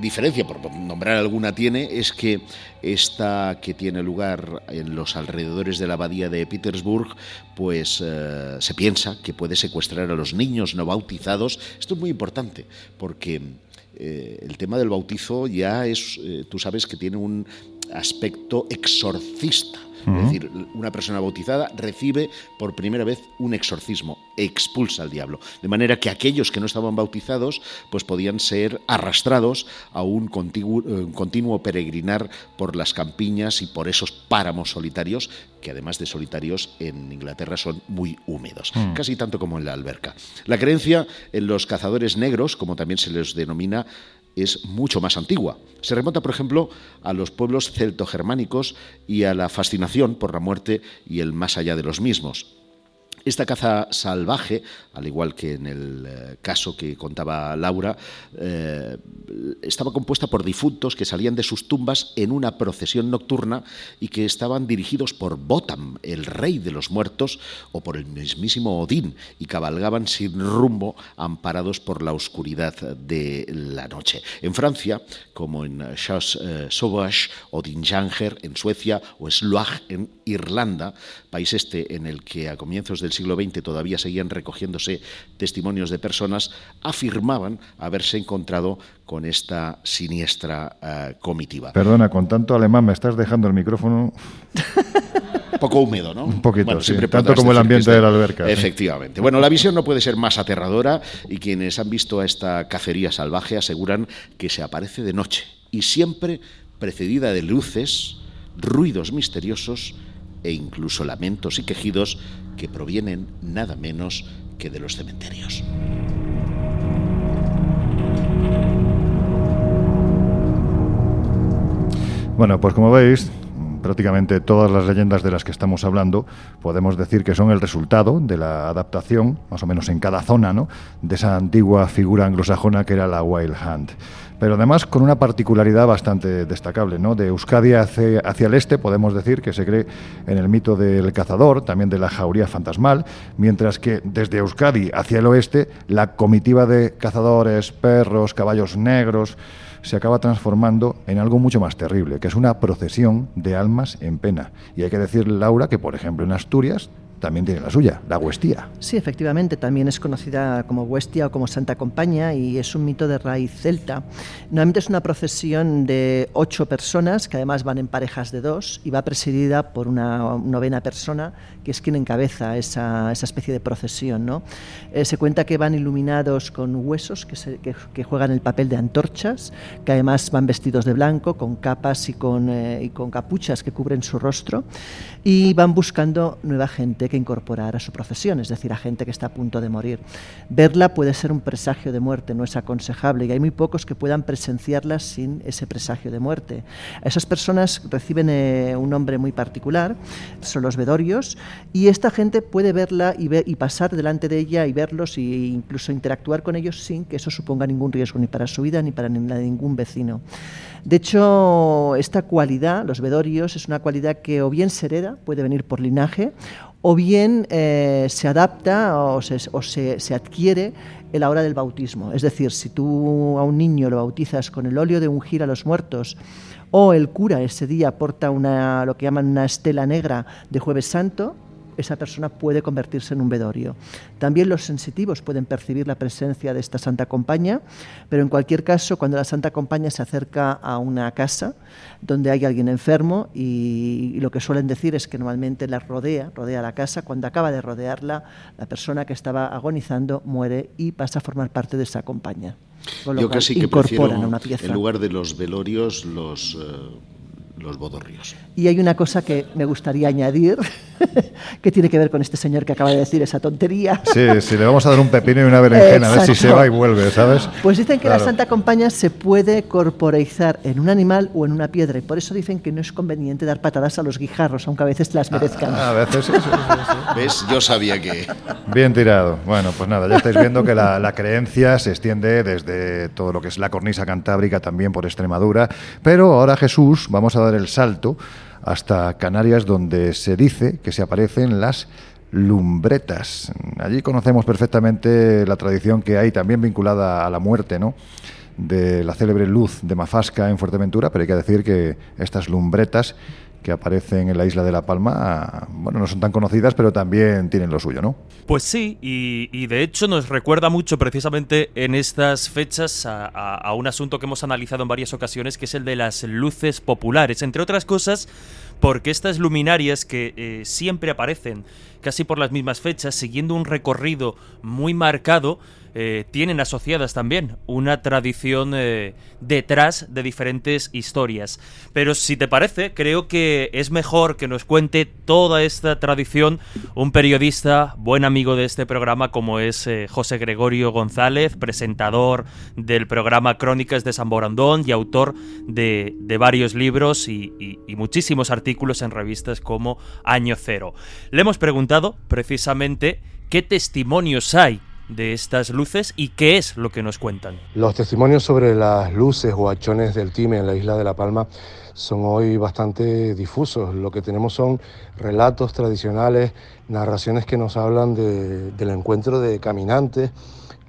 diferencia, por nombrar alguna, tiene, es que esta que tiene lugar en los alrededores de la abadía de Petersburg, pues eh, se piensa que puede secuestrar a los niños no bautizados. Esto es muy importante, porque eh, el tema del bautizo ya es, eh, tú sabes que tiene un aspecto exorcista. Es decir, una persona bautizada recibe por primera vez un exorcismo, expulsa al diablo. De manera que aquellos que no estaban bautizados, pues podían ser arrastrados a un eh, continuo peregrinar por las campiñas y por esos páramos solitarios, que además de solitarios en Inglaterra son muy húmedos, casi tanto como en la alberca. La creencia en los cazadores negros, como también se les denomina, es mucho más antigua. Se remonta, por ejemplo, a los pueblos celtogermánicos y a la fascinación por la muerte y el más allá de los mismos. Esta caza salvaje, al igual que en el eh, caso que contaba Laura, eh, estaba compuesta por difuntos que salían de sus tumbas en una procesión nocturna y que estaban dirigidos por Botam, el rey de los muertos, o por el mismísimo Odín, y cabalgaban sin rumbo, amparados por la oscuridad de la noche. En Francia, como en Chasse eh, Sauvage o Dinjanger en Suecia o Sluag en Irlanda, país este en el que a comienzos del siglo XX todavía seguían recogiéndose testimonios de personas, afirmaban haberse encontrado con esta siniestra eh, comitiva. Perdona, con tanto alemán me estás dejando el micrófono. Un poco húmedo, ¿no? Un poquito, sí. siempre Tanto como el ambiente de la alberca, sí. Efectivamente. Bueno, la visión no puede ser más aterradora y quienes han visto a esta cacería salvaje aseguran que se aparece de noche y siempre precedida de luces, ruidos misteriosos e incluso lamentos y quejidos que provienen nada menos que de los cementerios. Bueno, pues como veis, prácticamente todas las leyendas de las que estamos hablando podemos decir que son el resultado de la adaptación, más o menos en cada zona, ¿no? de esa antigua figura anglosajona que era la Wild Hunt. Pero además con una particularidad bastante destacable. ¿no? De Euskadi hacia, hacia el este podemos decir que se cree en el mito del cazador, también de la jauría fantasmal, mientras que desde Euskadi hacia el oeste la comitiva de cazadores, perros, caballos negros, se acaba transformando en algo mucho más terrible, que es una procesión de almas en pena. Y hay que decir, Laura, que por ejemplo en Asturias también tiene la suya, la Huestía. Sí, efectivamente, también es conocida como Huestia o como Santa Compaña y es un mito de raíz celta. Normalmente es una procesión de ocho personas que además van en parejas de dos y va presidida por una novena persona que es quien encabeza esa, esa especie de procesión. ¿no? Eh, se cuenta que van iluminados con huesos que, se- que- que juegan el papel de antorchas, que además van vestidos de blanco, con capas y con, eh, y con capuchas que cubren su rostro y van buscando nueva gente que incorporar a su procesión, es decir, a gente que está a punto de morir. Verla puede ser un presagio de muerte, no es aconsejable y hay muy pocos que puedan presenciarla sin ese presagio de muerte. Esas personas reciben eh, un nombre muy particular, son los vedorios, y esta gente puede verla y, ver, y pasar delante de ella y verlos e incluso interactuar con ellos sin que eso suponga ningún riesgo ni para su vida ni para ningún vecino. De hecho, esta cualidad, los vedorios, es una cualidad que o bien se hereda, puede venir por linaje, o bien eh, se adapta o, se, se adquiere en la hora del bautismo. Es decir, si tú a un niño lo bautizas con el óleo de ungir a los muertos, o el cura ese día porta una, lo que llaman una estela negra de Jueves Santo, esa persona puede convertirse en un vedorio. También los sensitivos pueden percibir la presencia de esta Santa Compañía, pero en cualquier caso, cuando la Santa Compañía se acerca a una casa donde hay alguien enfermo y, y lo que suelen decir es que normalmente la rodea, rodea la casa, cuando acaba de rodearla, la persona que estaba agonizando muere y pasa a formar parte de esa compañía. Con lo Yo cual, casi que incorporan prefiero, una pieza. en lugar de los velorios, los, eh, los bodorrios. Y hay una cosa que me gustaría añadir, que tiene que ver con este señor que acaba de decir esa tontería. Sí, sí, le vamos a dar un pepino y una berenjena, a ver si se Exacto. va y vuelve, ¿sabes? Pues dicen que Claro. la Santa Compañía se puede corporeizar en un animal o en una piedra y por eso dicen que no es conveniente dar patadas a los guijarros, aunque a veces las merezcan. A veces sí, sí, sí, sí. ¿Ves? Yo sabía que... Bien tirado. Bueno, pues nada, ya estáis viendo que la, la creencia se extiende desde todo lo que es la cornisa cantábrica, también por Extremadura. Pero ahora Jesús, vamos a dar el salto hasta Canarias, donde se dice que se aparecen las lumbretas. Allí conocemos perfectamente la tradición que hay también vinculada a la muerte, ¿no? de la célebre luz de Mafasca en Fuerteventura, pero hay que decir que estas lumbretas que aparecen en la isla de La Palma, bueno, no son tan conocidas, pero también tienen lo suyo, ¿no? Pues sí, y, y de hecho nos recuerda mucho precisamente en estas fechas a, un asunto que hemos analizado en varias ocasiones, que es el de las luces populares, entre otras cosas porque estas luminarias que eh, siempre aparecen casi por las mismas fechas, siguiendo un recorrido muy marcado, eh, tienen asociadas también una tradición eh, detrás de diferentes historias. Pero si te parece, creo que es mejor que nos cuente toda esta tradición un periodista, buen amigo de este programa, como es eh, José Gregorio González, presentador del programa Crónicas de San Borondón y autor de, de varios libros y, y- y muchísimos artículos en revistas como Año Cero. Le hemos preguntado precisamente qué testimonios hay de estas luces y qué es lo que nos cuentan. Los testimonios sobre las luces o hachones del Time en la isla de La Palma son hoy bastante difusos. Lo que tenemos son relatos tradicionales, narraciones que nos hablan de- del encuentro de caminantes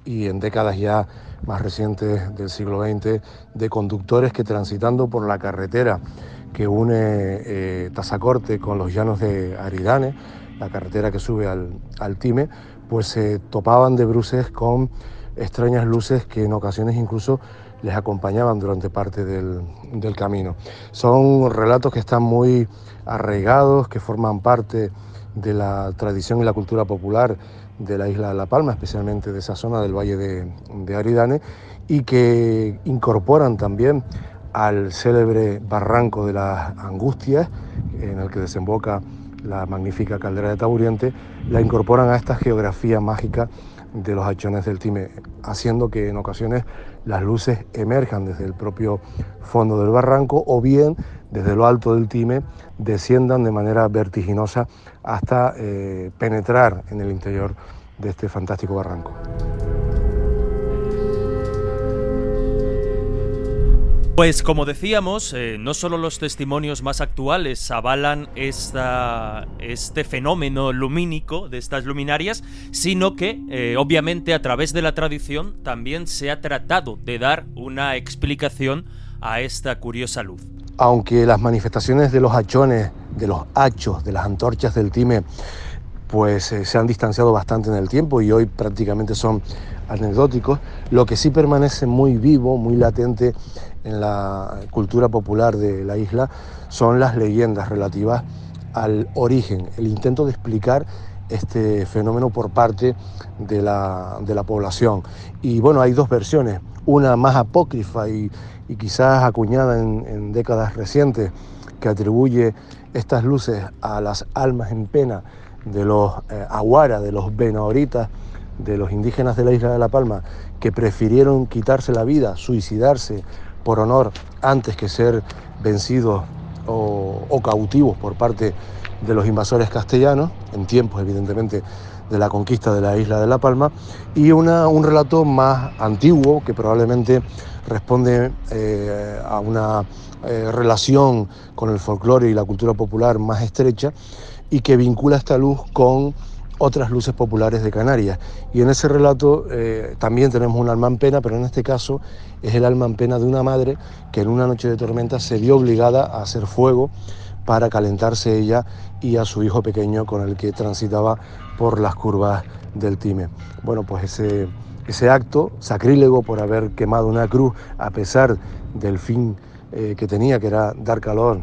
y en décadas ya más recientes del siglo XX de conductores que transitando por la carretera que une eh, Tazacorte con los llanos de Aridane, la carretera que sube al, al Time, pues se topaban de bruces con extrañas luces que en ocasiones incluso les acompañaban durante parte del, del camino. Son relatos que están muy arraigados, que forman parte de la tradición y la cultura popular de la isla de La Palma, especialmente de esa zona del valle de, de Aridane, y que incorporan también al célebre barranco de las Angustias, en el que desemboca la magnífica caldera de Taburiente, la incorporan a esta geografía mágica de los hachones del Time, haciendo que en ocasiones las luces emerjan desde el propio fondo del barranco o bien desde lo alto del Time desciendan de manera vertiginosa hasta eh, penetrar en el interior de este fantástico barranco. Pues como decíamos, eh, no solo los testimonios más actuales avalan este fenómeno lumínico de estas luminarias, sino que eh, obviamente a través de la tradición también se ha tratado de dar una explicación a esta curiosa luz. Aunque las manifestaciones de los hachones, de los hachos, de las antorchas del time, pues eh, se han distanciado bastante en el tiempo y hoy prácticamente son anecdóticos, lo que sí permanece muy vivo, muy latente en la cultura popular de la isla son las leyendas relativas al origen, el intento de explicar este fenómeno por parte de la, población. Y bueno, hay dos versiones, una más apócrifa y, quizás acuñada en, décadas recientes, que atribuye estas luces a las almas en pena de los eh, aguara, de los benahoritas, de los indígenas de la isla de La Palma, que prefirieron quitarse la vida, suicidarse por honor antes que ser vencidos o, cautivos por parte de los invasores castellanos, en tiempos evidentemente de la conquista de la isla de La Palma, y una, un relato más antiguo que probablemente responde eh, a una eh, relación con el folclore y la cultura popular más estrecha y que vincula esta luz con otras luces populares de Canarias. Y en ese relato eh, también tenemos un alma en pena, pero en este caso es el alma en pena de una madre que en una noche de tormenta se vio obligada a hacer fuego para calentarse ella y a su hijo pequeño con el que transitaba por las curvas del Time. Bueno, pues ese, ese acto sacrílego por haber quemado una cruz a pesar del fin eh, que tenía, que era dar calor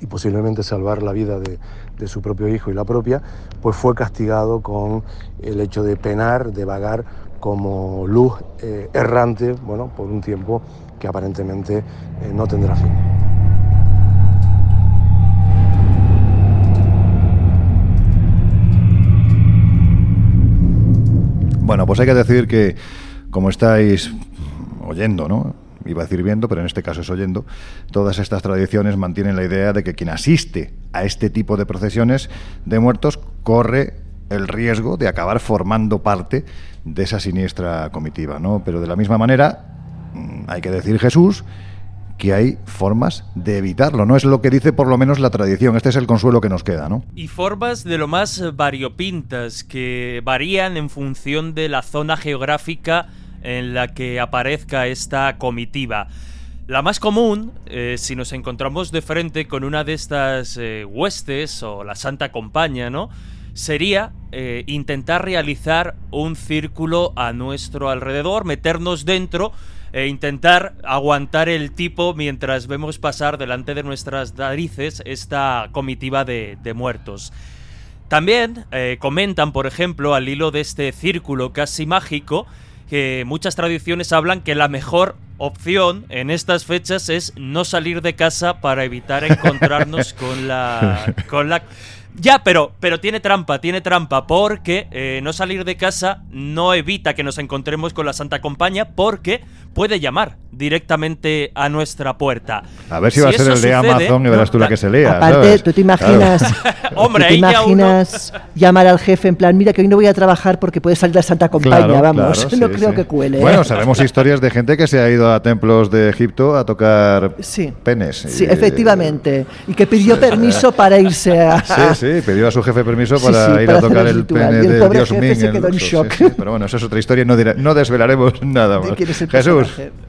y posiblemente salvar la vida de, de su propio hijo y la propia, pues fue castigado con el hecho de penar, de vagar como luz eh, errante, bueno, por un tiempo que aparentemente eh, no tendrá fin. Bueno, pues hay que decir que, como estáis oyendo, ¿no? Iba a decir viendo, pero en este caso es oyendo, todas estas tradiciones mantienen la idea de que quien asiste a este tipo de procesiones de muertos corre el riesgo de acabar formando parte de esa siniestra comitiva, ¿no? Pero de la misma manera, mm, hay que decir Jesús que hay formas de evitarlo, no es lo que dice por lo menos la tradición, este es el consuelo que nos queda, ¿no? Y formas de lo más variopintas que varían en función de la zona geográfica en la que aparezca esta comitiva. La más común, eh, si nos encontramos de frente con una de estas eh, huestes o la Santa Compañía, ¿no? Sería eh, intentar realizar un círculo a nuestro alrededor, meternos dentro e intentar aguantar el tipo mientras vemos pasar delante de nuestras narices esta comitiva de, muertos. También comentan, por ejemplo, al hilo de este círculo casi mágico, que muchas tradiciones hablan que la mejor opción en estas fechas es no salir de casa para evitar encontrarnos con la con la ya, pero, pero tiene trampa, tiene trampa, porque eh, no salir de casa no evita que nos encontremos con la Santa Compañía, porque puede llamar directamente a nuestra puerta. A ver si, va a ser el de Amazon y verás tú la que se lea. Aparte, tú te imaginas, Hombre, te imaginas llamar al jefe en plan, mira que hoy no voy a trabajar porque puede salir la Santa Compañía, vamos, no creo que cuele. ¿eh? Bueno, sabemos historias de gente que se ha ido a templos de Egipto a tocar penes. Sí, efectivamente, y que pidió permiso para irse a... Sí, sí, pidió a su jefe permiso para ir a tocar el, pene de Dios mío. Se quedó en shock. pero bueno, eso es otra historia, no, no desvelaremos nada más. Jesús.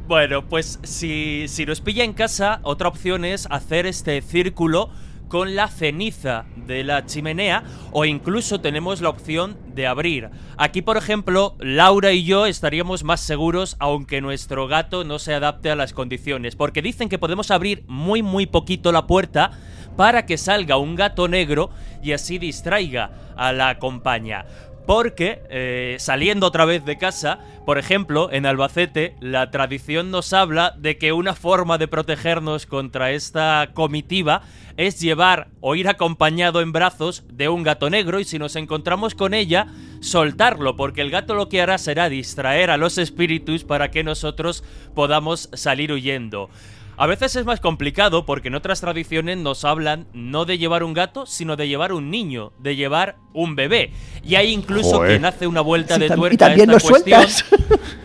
Bueno, pues si, si nos pilla en casa, otra opción es hacer este círculo con la ceniza de la chimenea o incluso tenemos la opción de abrir. Aquí, por ejemplo, Laura y yo estaríamos más seguros aunque nuestro gato no se adapte a las condiciones, porque dicen que podemos abrir muy muy poquito la puerta para que salga un gato negro y así distraiga a la compañía. Porque eh, saliendo otra vez de casa, por ejemplo, en Albacete, la tradición nos habla de que una forma de protegernos contra esta comitiva es llevar o ir acompañado en brazos de un gato negro y si nos encontramos con ella, soltarlo, porque el gato lo que hará será distraer a los espíritus para que nosotros podamos salir huyendo. A veces es más complicado porque en otras tradiciones nos hablan no de llevar un gato, sino de llevar un niño, de llevar un bebé. Y hay incluso Joder. quien hace una vuelta Sí, de tuerca y también a lo esta cuestión. sueltas.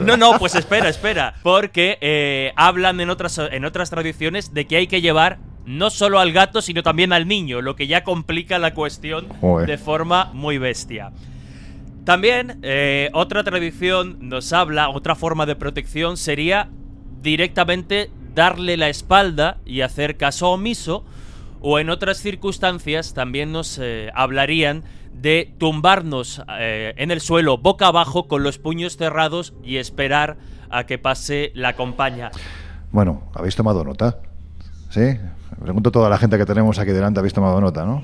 No, no, pues espera, espera. Porque eh, hablan en otras, en otras tradiciones de que hay que llevar no solo al gato, sino también al niño, lo que ya complica la cuestión Joder. de forma muy bestia. También eh, otra tradición nos habla, otra forma de protección sería directamente darle la espalda y hacer caso omiso, o en otras circunstancias también nos eh, hablarían de tumbarnos eh, en el suelo boca abajo con los puños cerrados y esperar a que pase la compañía. Bueno, ¿habéis tomado nota? ¿Sí? Pregunto a toda la gente que tenemos aquí delante, ¿habéis tomado nota, no?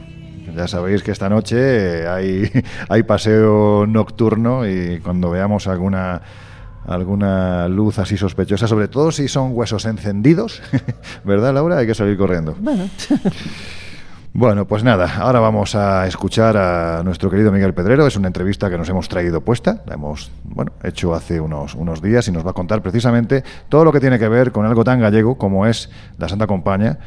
Ya sabéis que esta noche eh, hay, hay paseo nocturno y cuando veamos alguna alguna luz así sospechosa, sobre todo si son huesos encendidos, ¿verdad, Laura? Hay que salir corriendo. Bueno, Bueno, pues nada, ahora vamos a escuchar a nuestro querido Miguel Pedrero. Es una entrevista que nos hemos traído puesta, la hemos bueno, hecho hace unos, unos días y nos va a contar precisamente todo lo que tiene que ver con algo tan gallego como es la Santa Compaña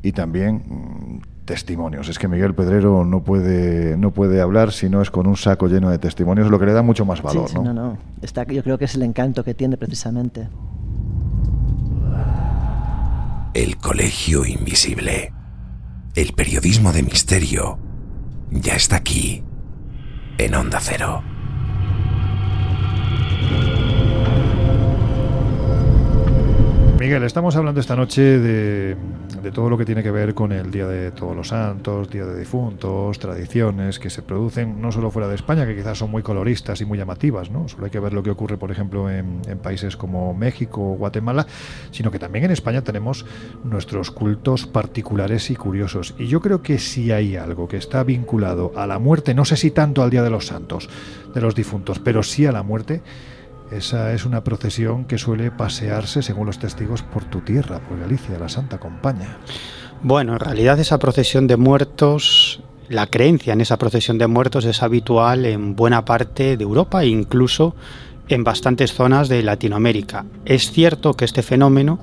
y también mm, testimonios. Es que Miguel Pedrero no puede, no puede hablar si no es con un saco lleno de testimonios, lo que le da mucho más sí, valor, sí, ¿no? no, no. Está, yo creo que es el encanto que tiene precisamente. El Colegio Invisible. El periodismo de misterio ya está aquí, en Onda Cero. Miguel, estamos hablando esta noche de, de todo lo que tiene que ver con el Día de Todos los Santos, Día de Difuntos, tradiciones que se producen no solo fuera de España, que quizás son muy coloristas y muy llamativas, ¿no? Solo hay que ver lo que ocurre, por ejemplo, en, en países como México o Guatemala, sino que también en España tenemos nuestros cultos particulares y curiosos. Y yo creo que si hay algo que está vinculado a la muerte, no sé si tanto al Día de los Santos, de los difuntos, pero sí a la muerte, esa es una procesión que suele pasearse, según los testigos, por tu tierra, por Galicia, la Santa Compaña. Bueno, en realidad esa procesión de muertos, la creencia en esa procesión de muertos es habitual en buena parte de Europa e incluso en bastantes zonas de Latinoamérica. Es cierto que este fenómeno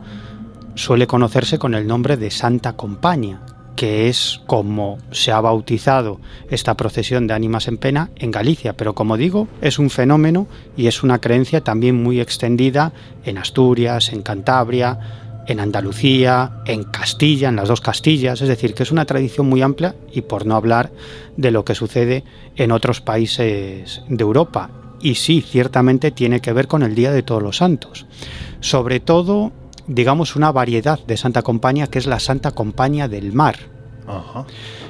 suele conocerse con el nombre de Santa Compaña, que es como se ha bautizado esta procesión de ánimas en pena en Galicia, pero como digo, es un fenómeno y es una creencia también muy extendida en Asturias, en Cantabria, en Andalucía, en Castilla, en las dos Castillas, es decir, que es una tradición muy amplia y por no hablar de lo que sucede en otros países de Europa. Y sí, ciertamente tiene que ver con el Día de Todos los Santos. Sobre todo, digamos, una variedad de Santa Compañía que es la Santa Compañía del Mar. Ajá.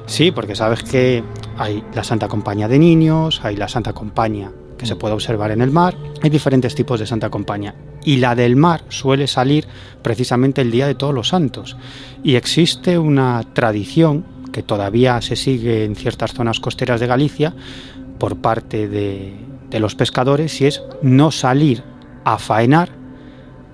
Sí, porque sabes que hay la Santa Compañía de niños, hay la Santa Compañía que se puede observar en el mar, hay diferentes tipos de Santa Compañía. Y la del mar suele salir precisamente el Día de Todos los Santos. Y existe una tradición que todavía se sigue en ciertas zonas costeras de Galicia por parte de, de los pescadores y es no salir a faenar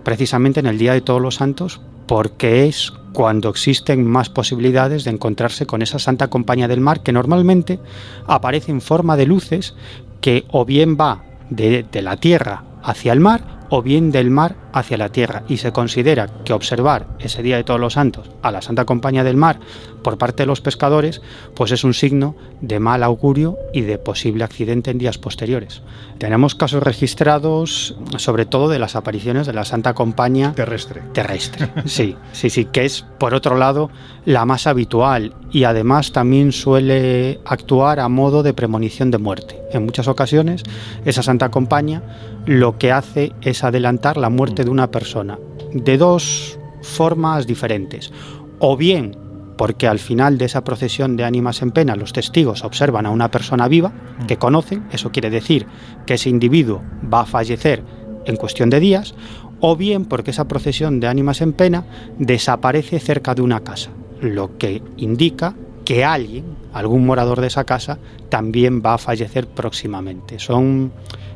precisamente en el Día de Todos los Santos porque es cuando existen más posibilidades de encontrarse con esa Santa Compañía del Mar que normalmente aparece en forma de luces que o bien va de, la tierra hacia el mar o bien del mar hacia la tierra y se considera que observar ese Día de Todos los Santos a la Santa Compañía del Mar por parte de los pescadores pues es un signo de mal augurio y de posible accidente en días posteriores. Tenemos casos registrados sobre todo de las apariciones de la Santa Compañía Terrestre. terrestre. Sí, sí, sí, que es por otro lado la más habitual y además también suele actuar a modo de premonición de muerte. En muchas ocasiones esa Santa Compañía lo que hace es adelantar la muerte de una persona de dos formas diferentes. O bien porque al final de esa procesión de ánimas en pena los testigos observan a una persona viva que conocen, eso quiere decir que ese individuo va a fallecer en cuestión de días, o bien porque esa procesión de ánimas en pena desaparece cerca de una casa, lo que indica que alguien, algún morador de esa casa, también va a fallecer próximamente. Son,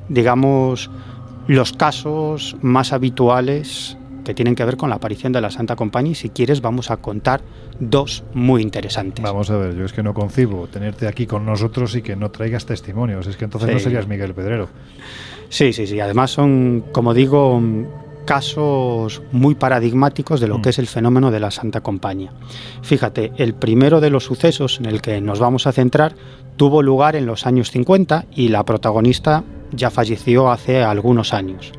digamos, los casos más habituales que tienen que ver con la aparición de la Santa Compañía y si quieres vamos a contar dos muy interesantes. Vamos a ver, yo es que no concibo tenerte aquí con nosotros y que no traigas testimonios, es que entonces Sí. no serías Miguel Pedrero. Sí, sí, sí, además son, como digo, casos muy paradigmáticos de lo que es el fenómeno de la Santa Compañía. Fíjate, el primero de los sucesos en el que nos vamos a centrar tuvo lugar en los años 50 y la protagonista ya falleció hace algunos años.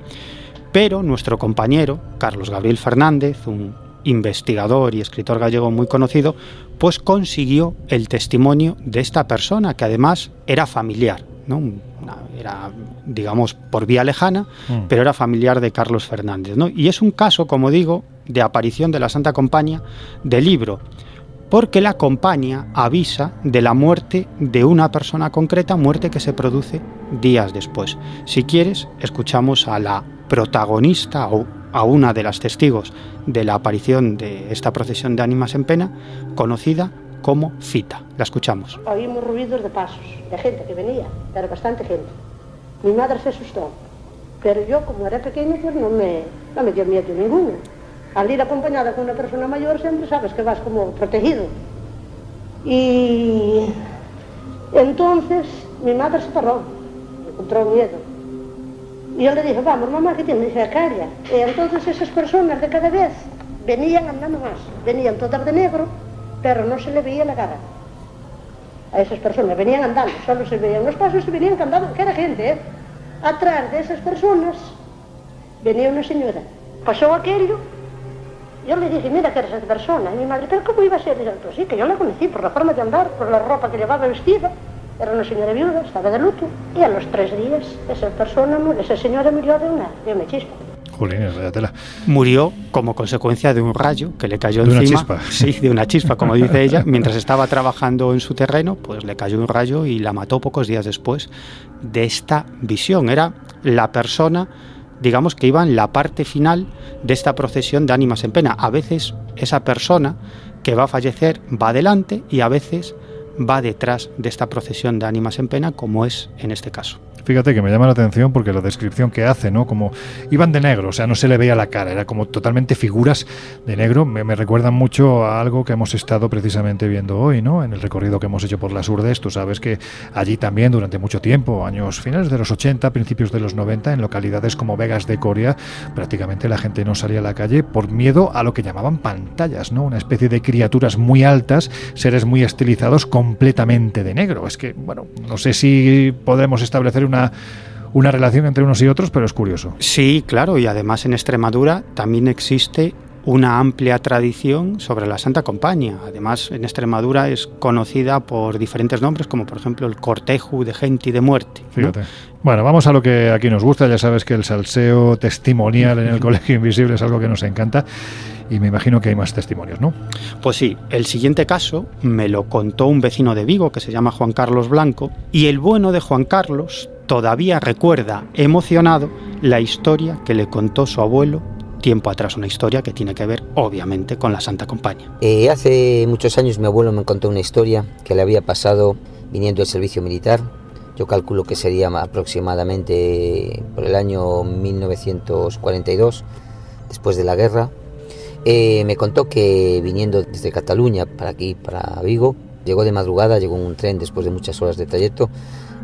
Pero nuestro compañero, Carlos Gabriel Fernández, un investigador y escritor gallego muy conocido, pues consiguió el testimonio de esta persona, que además era familiar, ¿no? Era, digamos, por vía lejana, Mm. pero era familiar de Carlos Fernández. ¿no? Y es un caso, como digo, de aparición de la Santa Compañía de libro, porque la compañía avisa de la muerte de una persona concreta, muerte que se produce días después. Si quieres, escuchamos a la protagonista o a una de las testigos de la aparición de esta procesión de ánimas en pena, conocida como Fita. La escuchamos. Oímos ruidos de pasos, de gente que venía, pero bastante gente. Mi madre se asustó, pero yo como era pequeña pues no me, no me dio miedo ninguno. al ir acompañada con unha persona maior sempre sabes que vas como protegido. E entonces mi madre se parou encontrou miedo. E eu le dije vamos mamá que tiene dice calla e entonces esas personas de cada vez venían andando más. Venían todas de negro pero non se le veía la cara. A esas personas venían andando solo se veían los pasos y venían andando, que era gente eh? atrás de esas personas venía una señora. Pasou aquello yo le dije, mira que era esa persona, y mi madre, pero ¿cómo iba a ser? Dice, pues sí, que yo la conocí por la forma de andar, por la ropa que llevaba vestida, era una señora viuda, estaba de luto, y a los tres días esa persona, esa señora murió de una, de una chispa. Jolines, tela. Murió como consecuencia de un rayo que le cayó De una encima. chispa. Sí, de una chispa, como dice ella. Mientras estaba trabajando en su terreno, pues le cayó un rayo y la mató pocos días después de esta visión. Era la persona, digamos, que iba en la parte final de esta procesión de ánimas en pena. A veces esa persona que va a fallecer va adelante y a veces va detrás de esta procesión de ánimas en pena, como es en este caso. Fíjate que me llama la atención porque la descripción que hace, ¿no? Como iban de negro, o sea, no se le veía la cara, era como totalmente figuras de negro. Me, recuerdan mucho a algo que hemos estado precisamente viendo hoy, ¿no? En el recorrido que hemos hecho por las Urdes. Tú sabes que allí también durante mucho tiempo, años finales de los 80, principios de los 90, en localidades como Vegas de Coria, prácticamente la gente no salía a la calle por miedo a lo que llamaban pantallas, ¿no? Una especie de criaturas muy altas, seres muy estilizados, completamente de negro. Es que, bueno, no sé si podremos establecer una una relación entre unos y otros, pero es curioso. Sí, claro, y además en Extremadura también existe una amplia tradición sobre la Santa Compañía. Además, en Extremadura es conocida por diferentes nombres, como por ejemplo el cortejo de gente y de muerte. ¿no? Fíjate. Bueno, vamos a lo que aquí nos gusta. Ya sabes que el salseo testimonial en el Colegio Invisible es algo que nos encanta. Y me imagino que hay más testimonios, ¿no? Pues sí, el siguiente caso me lo contó un vecino de Vigo que se llama Juan Carlos Blanco y el bueno de Juan Carlos todavía recuerda emocionado la historia que le contó su abuelo tiempo atrás, una historia que tiene que ver obviamente con la Santa Compañía. Eh, hace muchos años mi abuelo me contó una historia que le había pasado viniendo del servicio militar. Yo calculo que sería aproximadamente por el año 1942, después de la guerra. Eh, me contó que viniendo desde Cataluña para aquí, para Vigo, llegó de madrugada, llegó en un tren después de muchas horas de trayecto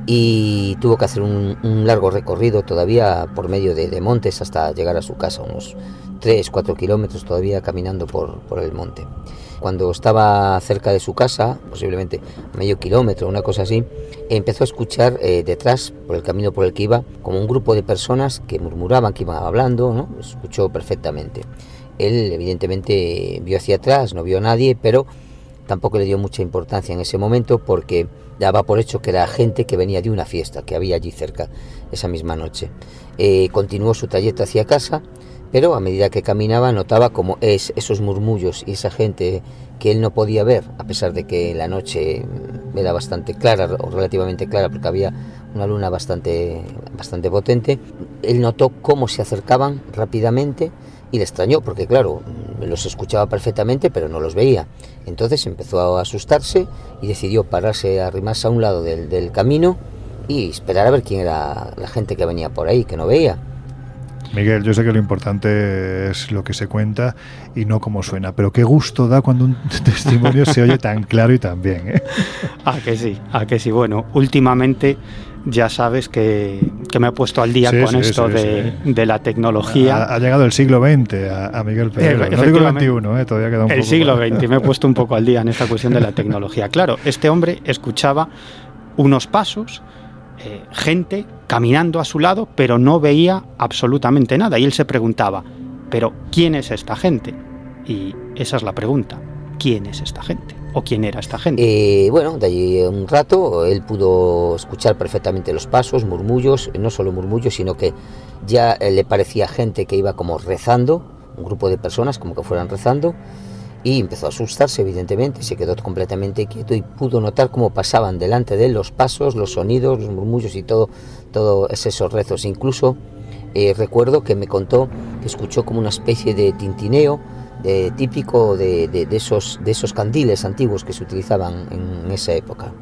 y tuvo que hacer un, largo recorrido todavía por medio de, de, montes hasta llegar a su casa, unos 3, 4 kilómetros todavía caminando por, el monte. Cuando estaba cerca de su casa, posiblemente medio kilómetro, una cosa así, empezó a escuchar eh, detrás, por el camino por el que iba, como un grupo de personas que murmuraban, que iban hablando, ¿no? escuchó perfectamente. Él evidentemente vio hacia atrás, no vio a nadie, pero tampoco le dio mucha importancia en ese momento porque daba por hecho que era gente que venía de una fiesta que había allí cerca esa misma noche. Eh, continuó su trayecto hacia casa, pero a medida que caminaba notaba como es, esos murmullos y esa gente que él no podía ver, a pesar de que la noche era bastante clara o relativamente clara porque había una luna bastante, bastante potente, él notó cómo se acercaban rápidamente y le extrañó porque claro, los escuchaba perfectamente pero no los veía. Entonces empezó a asustarse y decidió pararse, arrimarse a un lado del, del camino y esperar a ver quién era la gente que venía por ahí, que no veía. Miguel, yo sé que lo importante es lo que se cuenta y no cómo suena, pero qué gusto da cuando un testimonio se oye tan claro y tan bien. ¿eh? A que sí, a que sí. Bueno, últimamente ya sabes que, que me he puesto al día Sí, con sí, esto sí, de, de la tecnología. Ha, ha llegado el siglo XX a, a Miguel Pedrero. Eh, No digo el. XXI, ¿eh? todavía queda un el poco. siglo XX, me he puesto un poco al día en esta cuestión de la tecnología. Claro, este hombre escuchaba unos pasos, eh, gente caminando a su lado, pero no veía absolutamente nada. Y él se preguntaba, ¿pero quién es esta gente? Y esa es la pregunta, ¿quién es esta gente? ¿O quién era esta gente? Eh, bueno, de allí un rato él pudo escuchar perfectamente los pasos, murmullos, no solo murmullos, sino que ya eh, le parecía gente que iba como rezando, un grupo de personas como que fueran rezando, y empezó a asustarse, evidentemente, se quedó completamente quieto y pudo notar cómo pasaban delante de él los pasos, los sonidos, los murmullos y todo, todo esos rezos. Incluso eh, recuerdo que me contó que escuchó como una especie de tintineo típico de esos candiles antiguos que se utilizaban en esa época.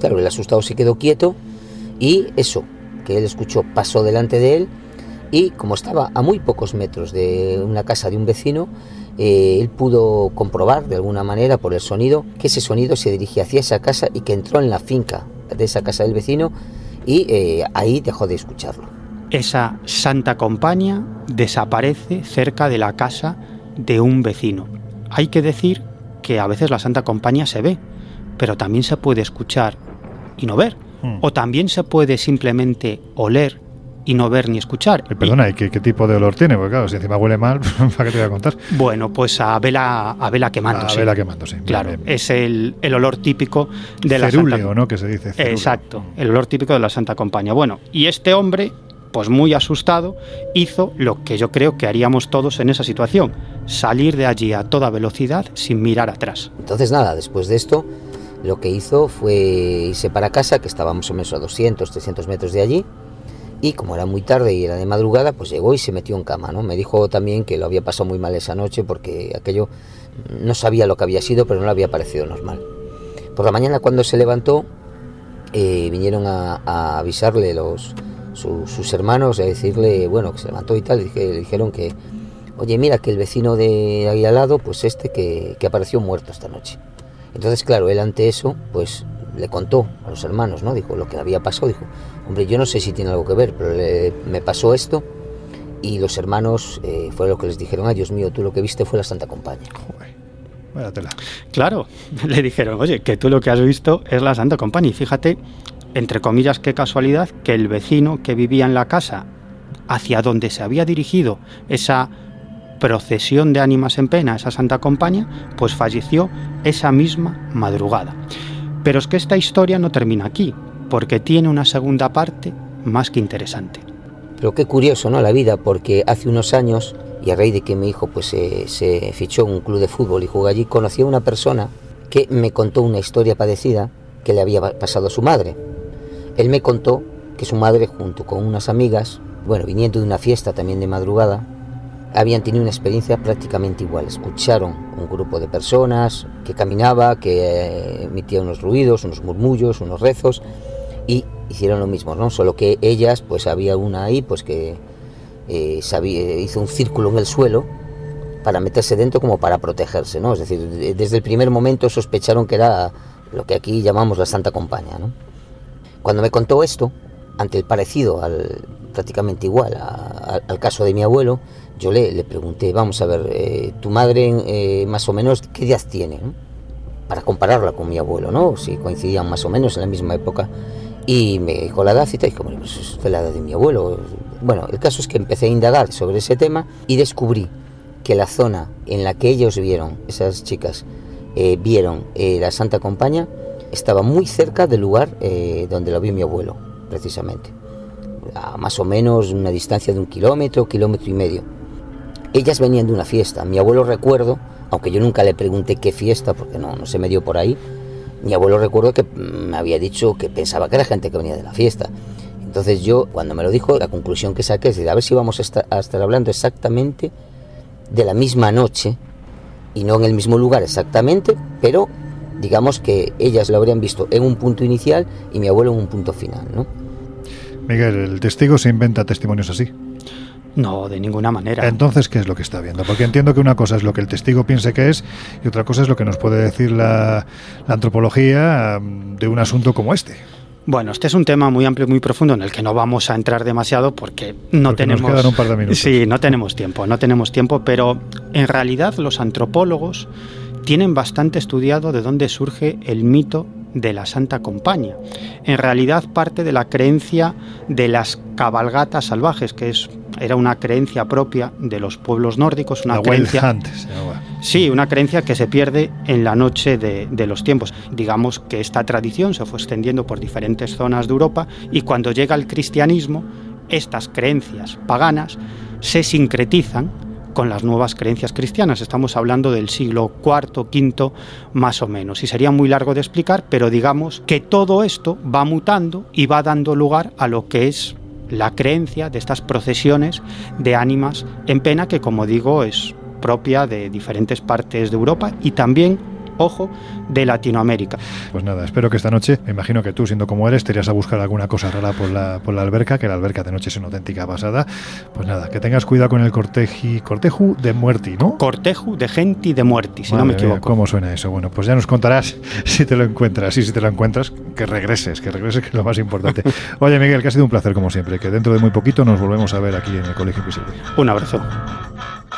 Claro, el asustado se quedó quieto y eso que él escuchó pasó delante de él y como estaba a muy pocos metros de una casa de un vecino, eh, él pudo comprobar de alguna manera por el sonido que ese sonido se dirigía hacia esa casa y que entró en la finca de esa casa del vecino y eh, ahí dejó de escucharlo. Esa santa compañía desaparece cerca de la casa de un vecino. Hay que decir que a veces la santa compañía se ve, pero también se puede escuchar y no ver. Hmm. O también se puede simplemente oler y no ver ni escuchar. Eh, Perdona, ¿y qué, qué tipo de olor tiene? Porque claro, si encima huele mal, ¿para qué te voy a contar? Bueno, pues a vela, a vela quemándose. A vela quemándose. Claro, bien, bien. es el, el olor típico de la Santa ¿no? Que se dice. cerúleo. Exacto, el olor típico de la Santa Compañía. Bueno, y este hombre, pues muy asustado, hizo lo que yo creo que haríamos todos en esa situación, salir de allí a toda velocidad sin mirar atrás. Entonces nada, después de esto, lo que hizo fue irse para casa, que estaba más o menos a 200, 300 metros de allí, y como era muy tarde y era de madrugada, pues llegó y se metió en cama, ¿no? Me dijo también que lo había pasado muy mal esa noche porque aquello no sabía lo que había sido, pero no le había parecido normal. Por la mañana cuando se levantó, eh, vinieron a avisarle los, su- sus hermanos, a decirle, bueno, que se levantó y tal, y dije- le dijeron que, oye, mira que el vecino de ahí al lado, pues este que, que apareció muerto esta noche. Entonces, claro, él ante eso, pues le contó a los hermanos, ¿no? Dijo lo que había pasado, dijo, hombre, yo no sé si tiene algo que ver, pero le- me pasó esto. Y los hermanos eh, fue lo que les dijeron, ay Dios mío, tú lo que viste fue la Santa Compañía. Joder, vaya tela. Claro, le dijeron, oye, que tú lo que has visto es la Santa Compañía. Y fíjate, entre comillas, qué casualidad, que el vecino que vivía en la casa, hacia donde se había dirigido esa procesión de ánimas en pena, esa Santa Compañía, pues falleció esa misma madrugada. Pero es que esta historia no termina aquí, porque tiene una segunda parte más que interesante. Pero qué curioso, ¿no? La vida, porque hace unos años, y a raíz de que mi hijo pues se, fichó un club de fútbol y jugó allí, conocí a una persona que me contó una historia parecida que le había pa- pasado a su madre. Él me contó que su madre, junto con unas amigas, bueno, viniendo de una fiesta también de madrugada, habían tenido una experiencia prácticamente igual. Escucharon un grupo de personas que caminaba, que eh, emitía unos ruidos, unos murmullos, unos rezos, y hicieron lo mismo, ¿no? Solo que ellas, pues había una ahí, pues que eh, sabía- hizo un círculo en el suelo para meterse dentro como para protegerse, ¿no? Es decir, de- desde el primer momento sospecharon que era lo que aquí llamamos la Santa Compañía, ¿no? Cuando me contó esto, ante el parecido al, prácticamente igual al caso de mi abuelo, yo le, le pregunté, vamos a ver, eh, tu madre eh, más o menos, ¿qué edad tiene? no? Para compararla con mi abuelo, ¿no? Si coincidían más o menos en la misma época. Y me dijo la edad y y dije, bueno, pues es la edad de mi abuelo. Bueno, el caso es que empecé a indagar sobre ese tema y descubrí que la zona en la que ellos vieron, esas chicas, eh, vieron la Santa Compañía, estaba muy cerca del lugar eh, donde lo vio mi abuelo, precisamente. A más o menos una distancia de un kilómetro, kilómetro y medio. Ellas venían de una fiesta. Mi abuelo recuerdo, aunque yo nunca le pregunté qué fiesta, porque no, no se me dio por ahí, mi abuelo recuerdo que mm, me había dicho que pensaba que era gente que venía de la fiesta. Entonces yo, cuando me lo dijo, la conclusión que saqué es decir, a ver si vamos a estar, a estar hablando exactamente de la misma noche y no en el mismo lugar exactamente, pero digamos que ellas lo habrían visto en un punto inicial y mi abuelo en un punto final, ¿no? Miguel, ¿el testigo se inventa testimonios así? No, de ninguna manera. Entonces, ¿qué es lo que está viendo? Porque entiendo que una cosa es lo que el testigo piense que es y otra cosa es lo que nos puede decir la, la antropología mm, de un asunto como este. Bueno, este es un tema muy amplio y muy profundo en el que no vamos a entrar demasiado porque no Porque tenemos. nos quedan un par de minutos. Sí, no tenemos tiempo, no tenemos tiempo, pero en realidad los antropólogos tienen bastante estudiado de dónde surge el mito de la Santa Compañía. En realidad parte de la creencia de las cabalgatas salvajes, que es era una creencia propia de los pueblos nórdicos, una La creencia llamaba. Sí, una creencia que se pierde en la noche de, de los tiempos. Digamos que esta tradición se fue extendiendo por diferentes zonas de Europa y cuando llega el cristianismo, estas creencias paganas se sincretizan con las nuevas creencias cristianas. Estamos hablando del siglo IV, V, más o menos. Y sería muy largo de explicar, pero digamos que todo esto va mutando y va dando lugar a lo que es la creencia de estas procesiones de ánimas en pena que, como digo, es propia de diferentes partes de Europa y también, ojo, de Latinoamérica. Pues nada, espero que esta noche, me imagino que tú, siendo como eres, te irías a buscar alguna cosa rara por la, por la alberca, que la alberca de noche es una auténtica pasada. Pues nada, que tengas cuidado con el corteji, corteju de muerti, ¿no? Corteju de genti de muerti, si no me Madre mía, equivoco. ¿Cómo suena eso? Bueno, pues ya nos contarás si te lo encuentras. Y si te lo encuentras, que regreses, que regreses, que es lo más importante. Oye, Miguel, que ha sido un placer como siempre. Que dentro de muy poquito nos volvemos a ver aquí en el Colegio Invisible. Un abrazo.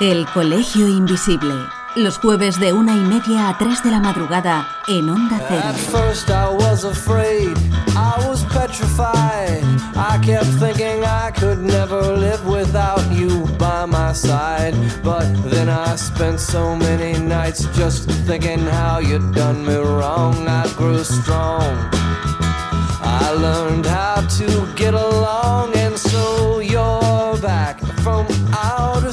El Colegio Invisible. Los jueves de una y media a tres de la madrugada en Onda At first I was afraid, I was petrified. I kept thinking I could never live without you by my side. But then I spent so many nights just thinking how you'd done me wrong. I grew strong. I learned how to get along, and so you're back from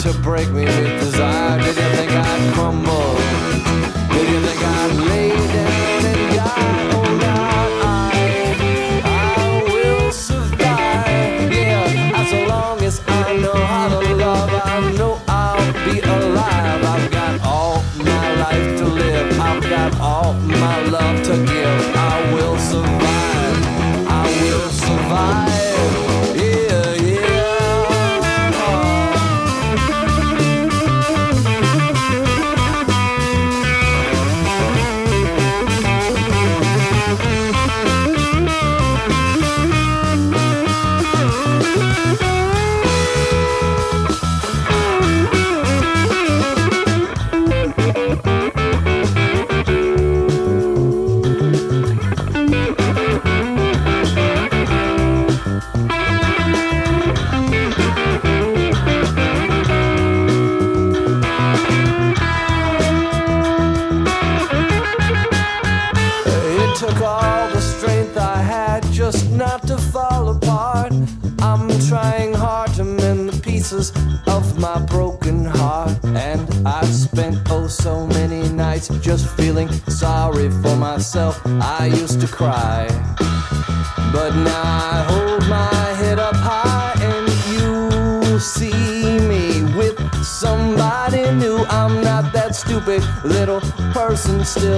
to break me with desire?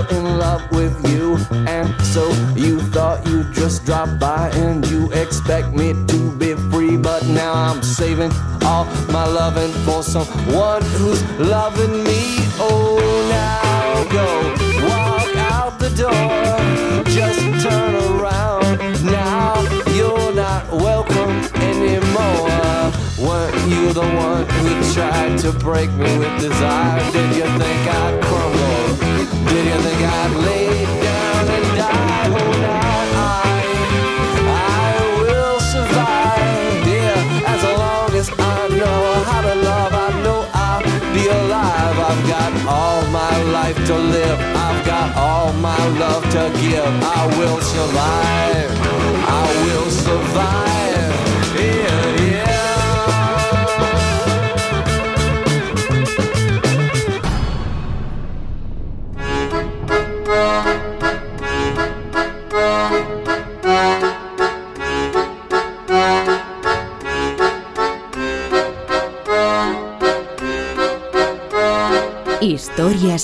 Still in love with you. And so you thought you'd just drop by and you expect me to be free. But now I'm saving all my loving for someone who's loving me. Oh, now go walk out the door. Just turn around. Now you're not welcome anymore. Weren't you the one who tried to break me with desire? Did you think of I will survive.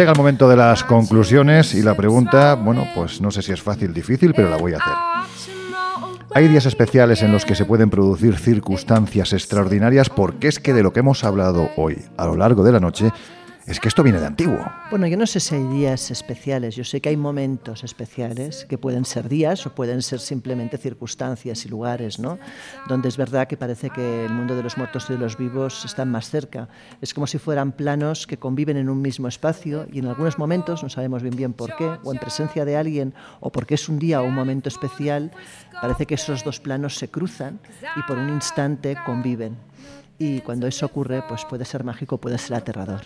Llega el momento de las conclusiones y la pregunta, bueno, pues no sé si es fácil, difícil, pero la voy a hacer. Hay días especiales en los que se pueden producir circunstancias extraordinarias porque es que de lo que hemos hablado hoy a lo largo de la noche es que esto viene de antiguo. Bueno, yo no sé si hay días especiales, yo sé que hay momentos especiales que pueden ser días o pueden ser simplemente circunstancias y lugares, ¿no? Donde es verdad que parece que el mundo de los muertos y de los vivos están más cerca. Es como si fueran planos que conviven en un mismo espacio y en algunos momentos, no sabemos bien bien por qué, o en presencia de alguien o porque es un día o un momento especial, parece que esos dos planos se cruzan y por un instante conviven. Y cuando eso ocurre, pues puede ser mágico, puede ser aterrador.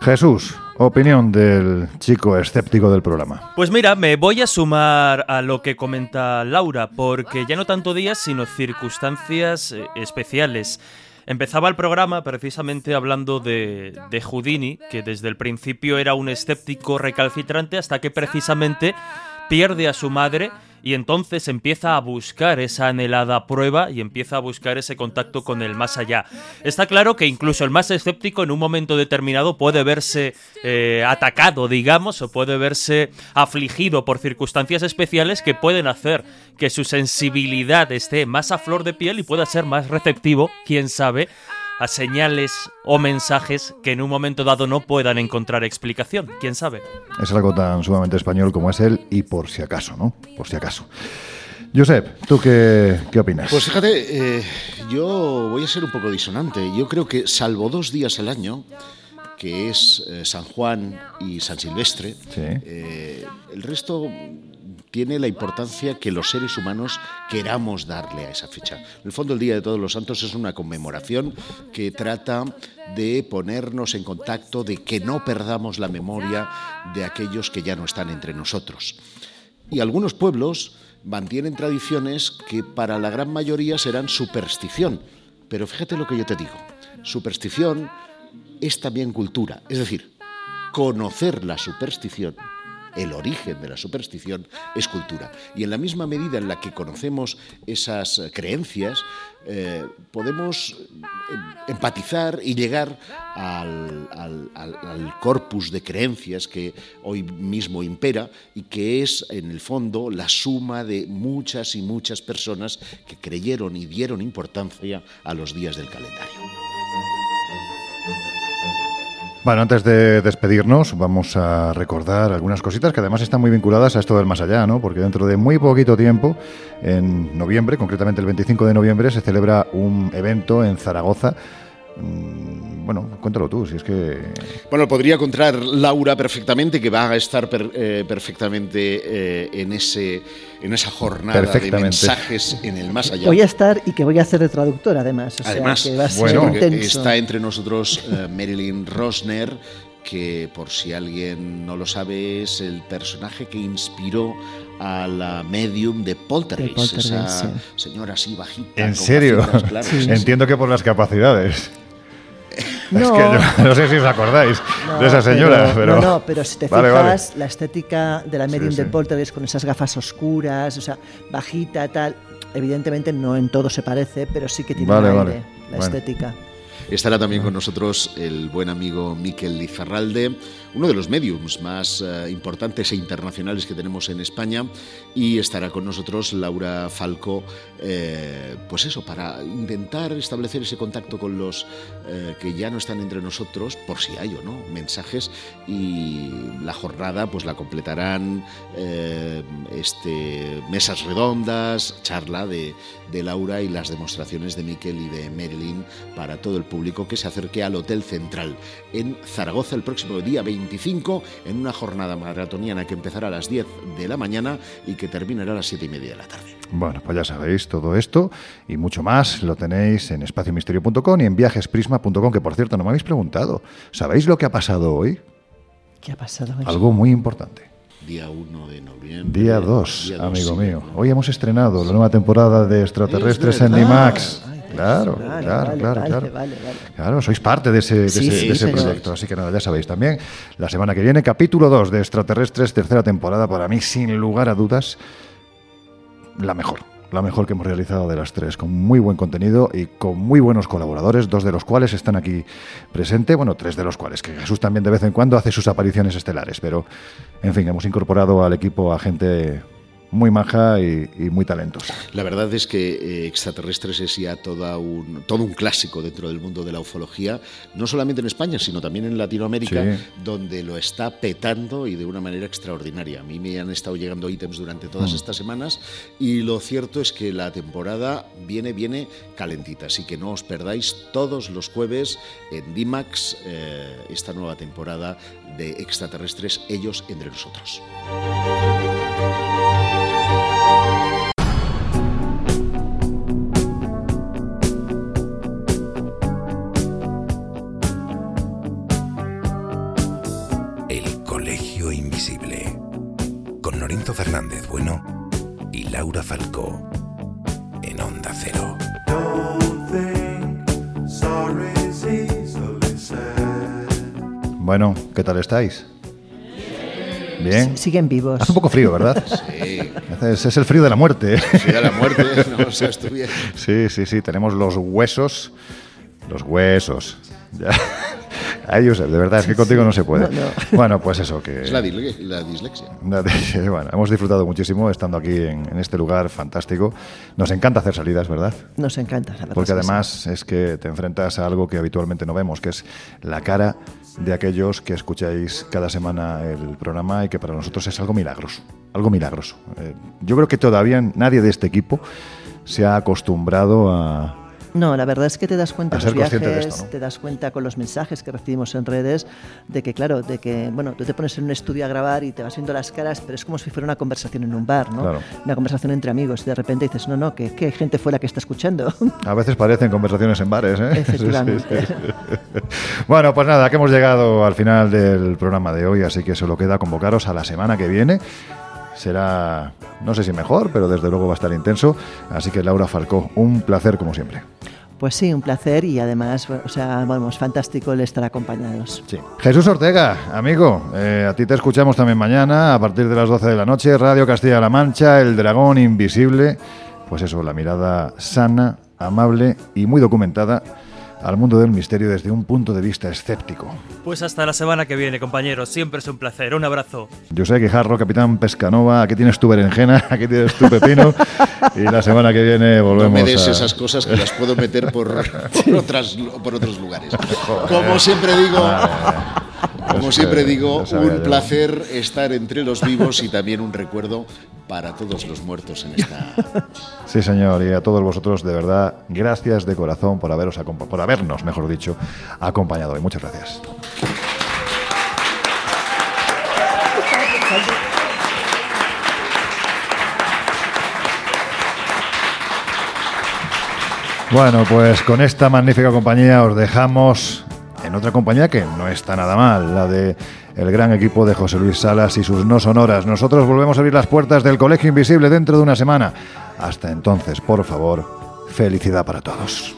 Jesús, opinión del chico escéptico del programa. Pues mira, me voy a sumar a lo que comenta Laura, porque ya no tanto días, sino circunstancias eh, especiales. Empezaba el programa precisamente hablando de, de Houdini, que desde el principio era un escéptico recalcitrante hasta que precisamente pierde a su madre y entonces empieza a buscar esa anhelada prueba y empieza a buscar ese contacto con el más allá. Está claro que incluso el más escéptico en un momento determinado puede verse eh, atacado, digamos, o puede verse afligido por circunstancias especiales que pueden hacer que su sensibilidad esté más a flor de piel y pueda ser más receptivo, quién sabe, a señales o mensajes que en un momento dado no puedan encontrar explicación, quién sabe. Es algo tan sumamente español como es él y por si acaso, ¿no? Por si acaso. Josep, ¿tú qué, qué opinas? Pues fíjate, eh, yo voy a ser un poco disonante. Yo creo que salvo dos días al año, que es eh, San Juan y San Silvestre, eh, el resto tiene la importancia que los seres humanos queramos darle a esa fecha. En el fondo, el Día de Todos los Santos es una conmemoración que trata de ponernos en contacto, de que no perdamos la memoria de aquellos que ya no están entre nosotros. Y algunos pueblos mantienen tradiciones que para la gran mayoría serán superstición. Pero fíjate lo que yo te digo. Superstición es también cultura. Es decir, conocer la superstición, el origen de la superstición, es cultura. Y en la misma medida en la que conocemos esas creencias, eh, podemos empatizar y llegar al- al corpus de creencias que hoy mismo impera y que es en el fondo la suma de muchas y muchas personas que creyeron y dieron importancia a los días del calendario. Bueno, antes de despedirnos, vamos a recordar algunas cositas que además están muy vinculadas a esto del más allá, ¿no? Porque dentro de muy poquito tiempo, en noviembre, concretamente el 25 de noviembre, se celebra un evento en Zaragoza. Bueno, cuéntalo tú, si es que... Bueno, podría contar Laura perfectamente, que va a estar per- eh, perfectamente eh, en, ese, en esa jornada de mensajes en el más allá. Voy a estar y que voy a hacer de traductor además. O sea, Además, que va a ser bueno, porque intenso. está entre nosotros eh, Marilyn Rosner, que por si alguien no lo sabe es el personaje que inspiró a la medium de Poltergeist, De Poltergeist, esa sí. señora así bajita. ¿En serio? sí. Entiendo que por las capacidades. Es No. que yo no sé si os acordáis No, de esa señora, pero... No, no, pero si te Vale, vale. fijas, la estética de la Sí, medium sí. de Poltergeist con esas gafas oscuras, o sea, bajita, tal, evidentemente no en todo se parece, pero sí que tiene Vale, un vale. aire, la Bueno. estética. Estará también con nosotros el buen amigo Miquel Lizarralde, uno de los mediums más eh, importantes e internacionales que tenemos en España, y estará con nosotros Laura Falco, eh, pues eso, para intentar establecer ese contacto con los eh, que ya no están entre nosotros, por si hay o no, mensajes, y la jornada pues la completarán este, mesas redondas, charla de, de Laura y las demostraciones de Miquel y de Marilyn para todo el público que se acerque al Hotel Central en Zaragoza el próximo día 25 en una jornada maratoniana que empezará a las 10 de la mañana y que terminará a las 7 y media de la tarde. Bueno, pues ya sabéis todo esto y mucho más lo tenéis en espaciomisterio.com y en viajesprisma.com, que por cierto no me habéis preguntado. ¿Sabéis lo que ha pasado hoy? ¿Qué ha pasado? hoy? Algo muy importante. Día 1 de noviembre. Día 2, Día dos, amigo sí. mío. Hoy hemos estrenado la nueva temporada de Extraterrestres en. IMAX. Claro, Vale, claro, vale, claro, vale, claro. vale, vale. Claro, sois parte de ese, de Sí, ese, sí, de ese señor. proyecto. Así que nada, ya sabéis también. La semana que viene, capítulo 2 de Extraterrestres, tercera temporada. Para mí, sin lugar a dudas, la mejor. La mejor que hemos realizado de las tres, con muy buen contenido y con muy buenos colaboradores, dos de los cuales están aquí presentes, bueno, tres de los cuales, que Jesús también de vez en cuando hace sus apariciones estelares, pero en fin, hemos incorporado al equipo a gente muy maja y, y muy talentosa. La verdad es que eh, Extraterrestres es ya toda un, todo un clásico dentro del mundo de la ufología, no solamente en España, sino también en Latinoamérica, Sí. donde lo está petando y de una manera extraordinaria. A mí me han estado llegando ítems durante todas Mm. estas semanas y lo cierto es que la temporada viene, viene calentita, así que no os perdáis todos los jueves en DIMAX eh, esta nueva temporada de Extraterrestres, ellos entre nosotros. Laura Falcó. En Onda Cero. Bueno, ¿qué tal estáis? Bien. Siguen vivos. Hace un poco frío, ¿verdad? Sí. Es, es el frío de la muerte. ¿eh? Sí, de la muerte, no bien. Sí, sí, sí, tenemos los huesos. Los huesos. Ya. Ay, Josep, de verdad, es que contigo no se puede. No, no. Bueno, pues eso, que... Es la, la dislexia. Bueno, hemos disfrutado muchísimo estando aquí en, en este lugar fantástico. Nos encanta hacer salidas, ¿verdad? Nos encanta, verdad. Porque además es que te enfrentas a algo que habitualmente no vemos, que es la cara de aquellos que escucháis cada semana el programa y que para nosotros es algo milagroso, algo milagroso. Eh, yo creo que todavía nadie de este equipo se ha acostumbrado a, No, la verdad es que te das cuenta en los de viajes, esto, ¿no? te das cuenta con los mensajes que recibimos en redes de que, claro, de que, bueno, tú te pones en un estudio a grabar y te vas viendo las caras, pero es como si fuera una conversación en un bar, ¿no? Claro. Una conversación entre amigos y de repente dices, no, no, que, que hay gente fuera que está escuchando. A veces parecen conversaciones en bares, ¿eh? Efectivamente. Sí, sí, sí. Bueno, pues nada, que hemos llegado al final del programa de hoy, así que solo queda convocaros a la semana que viene. Será, no sé si mejor, pero desde luego va a estar intenso. Así que Laura Falcó, un placer como siempre. Pues sí, un placer y además, o sea, vamos, fantástico el estar acompañados. Sí. Jesús Ortega, amigo, eh, a ti te escuchamos también mañana a partir de las 12 de la noche, Radio Castilla-La Mancha, El Dragón Invisible. Pues eso, la mirada sana, amable y muy documentada al mundo del misterio desde un punto de vista escéptico. Pues hasta la semana que viene, compañeros. Siempre es un placer. Un abrazo. José Guijarro, Capitán Pescanova, aquí tienes tu berenjena, aquí tienes tu pepino y la semana que viene No volvemos me des a... esas cosas que las puedo meter por, por, otras, por otros lugares. Como siempre digo, como siempre digo, un yo. placer estar entre los vivos y también un recuerdo para todos los muertos en esta. Sí, señor, y a todos vosotros, de verdad, gracias de corazón por, haberos por habernos, mejor dicho, acompañado hoy. Muchas gracias. Bueno, pues con esta magnífica compañía os dejamos en otra compañía que no está nada mal, la de el gran equipo de José Luis Salas y sus no sonoras. Nosotros volvemos a abrir las puertas del Colegio Invisible dentro de una semana. Hasta entonces, por favor, felicidad para todos.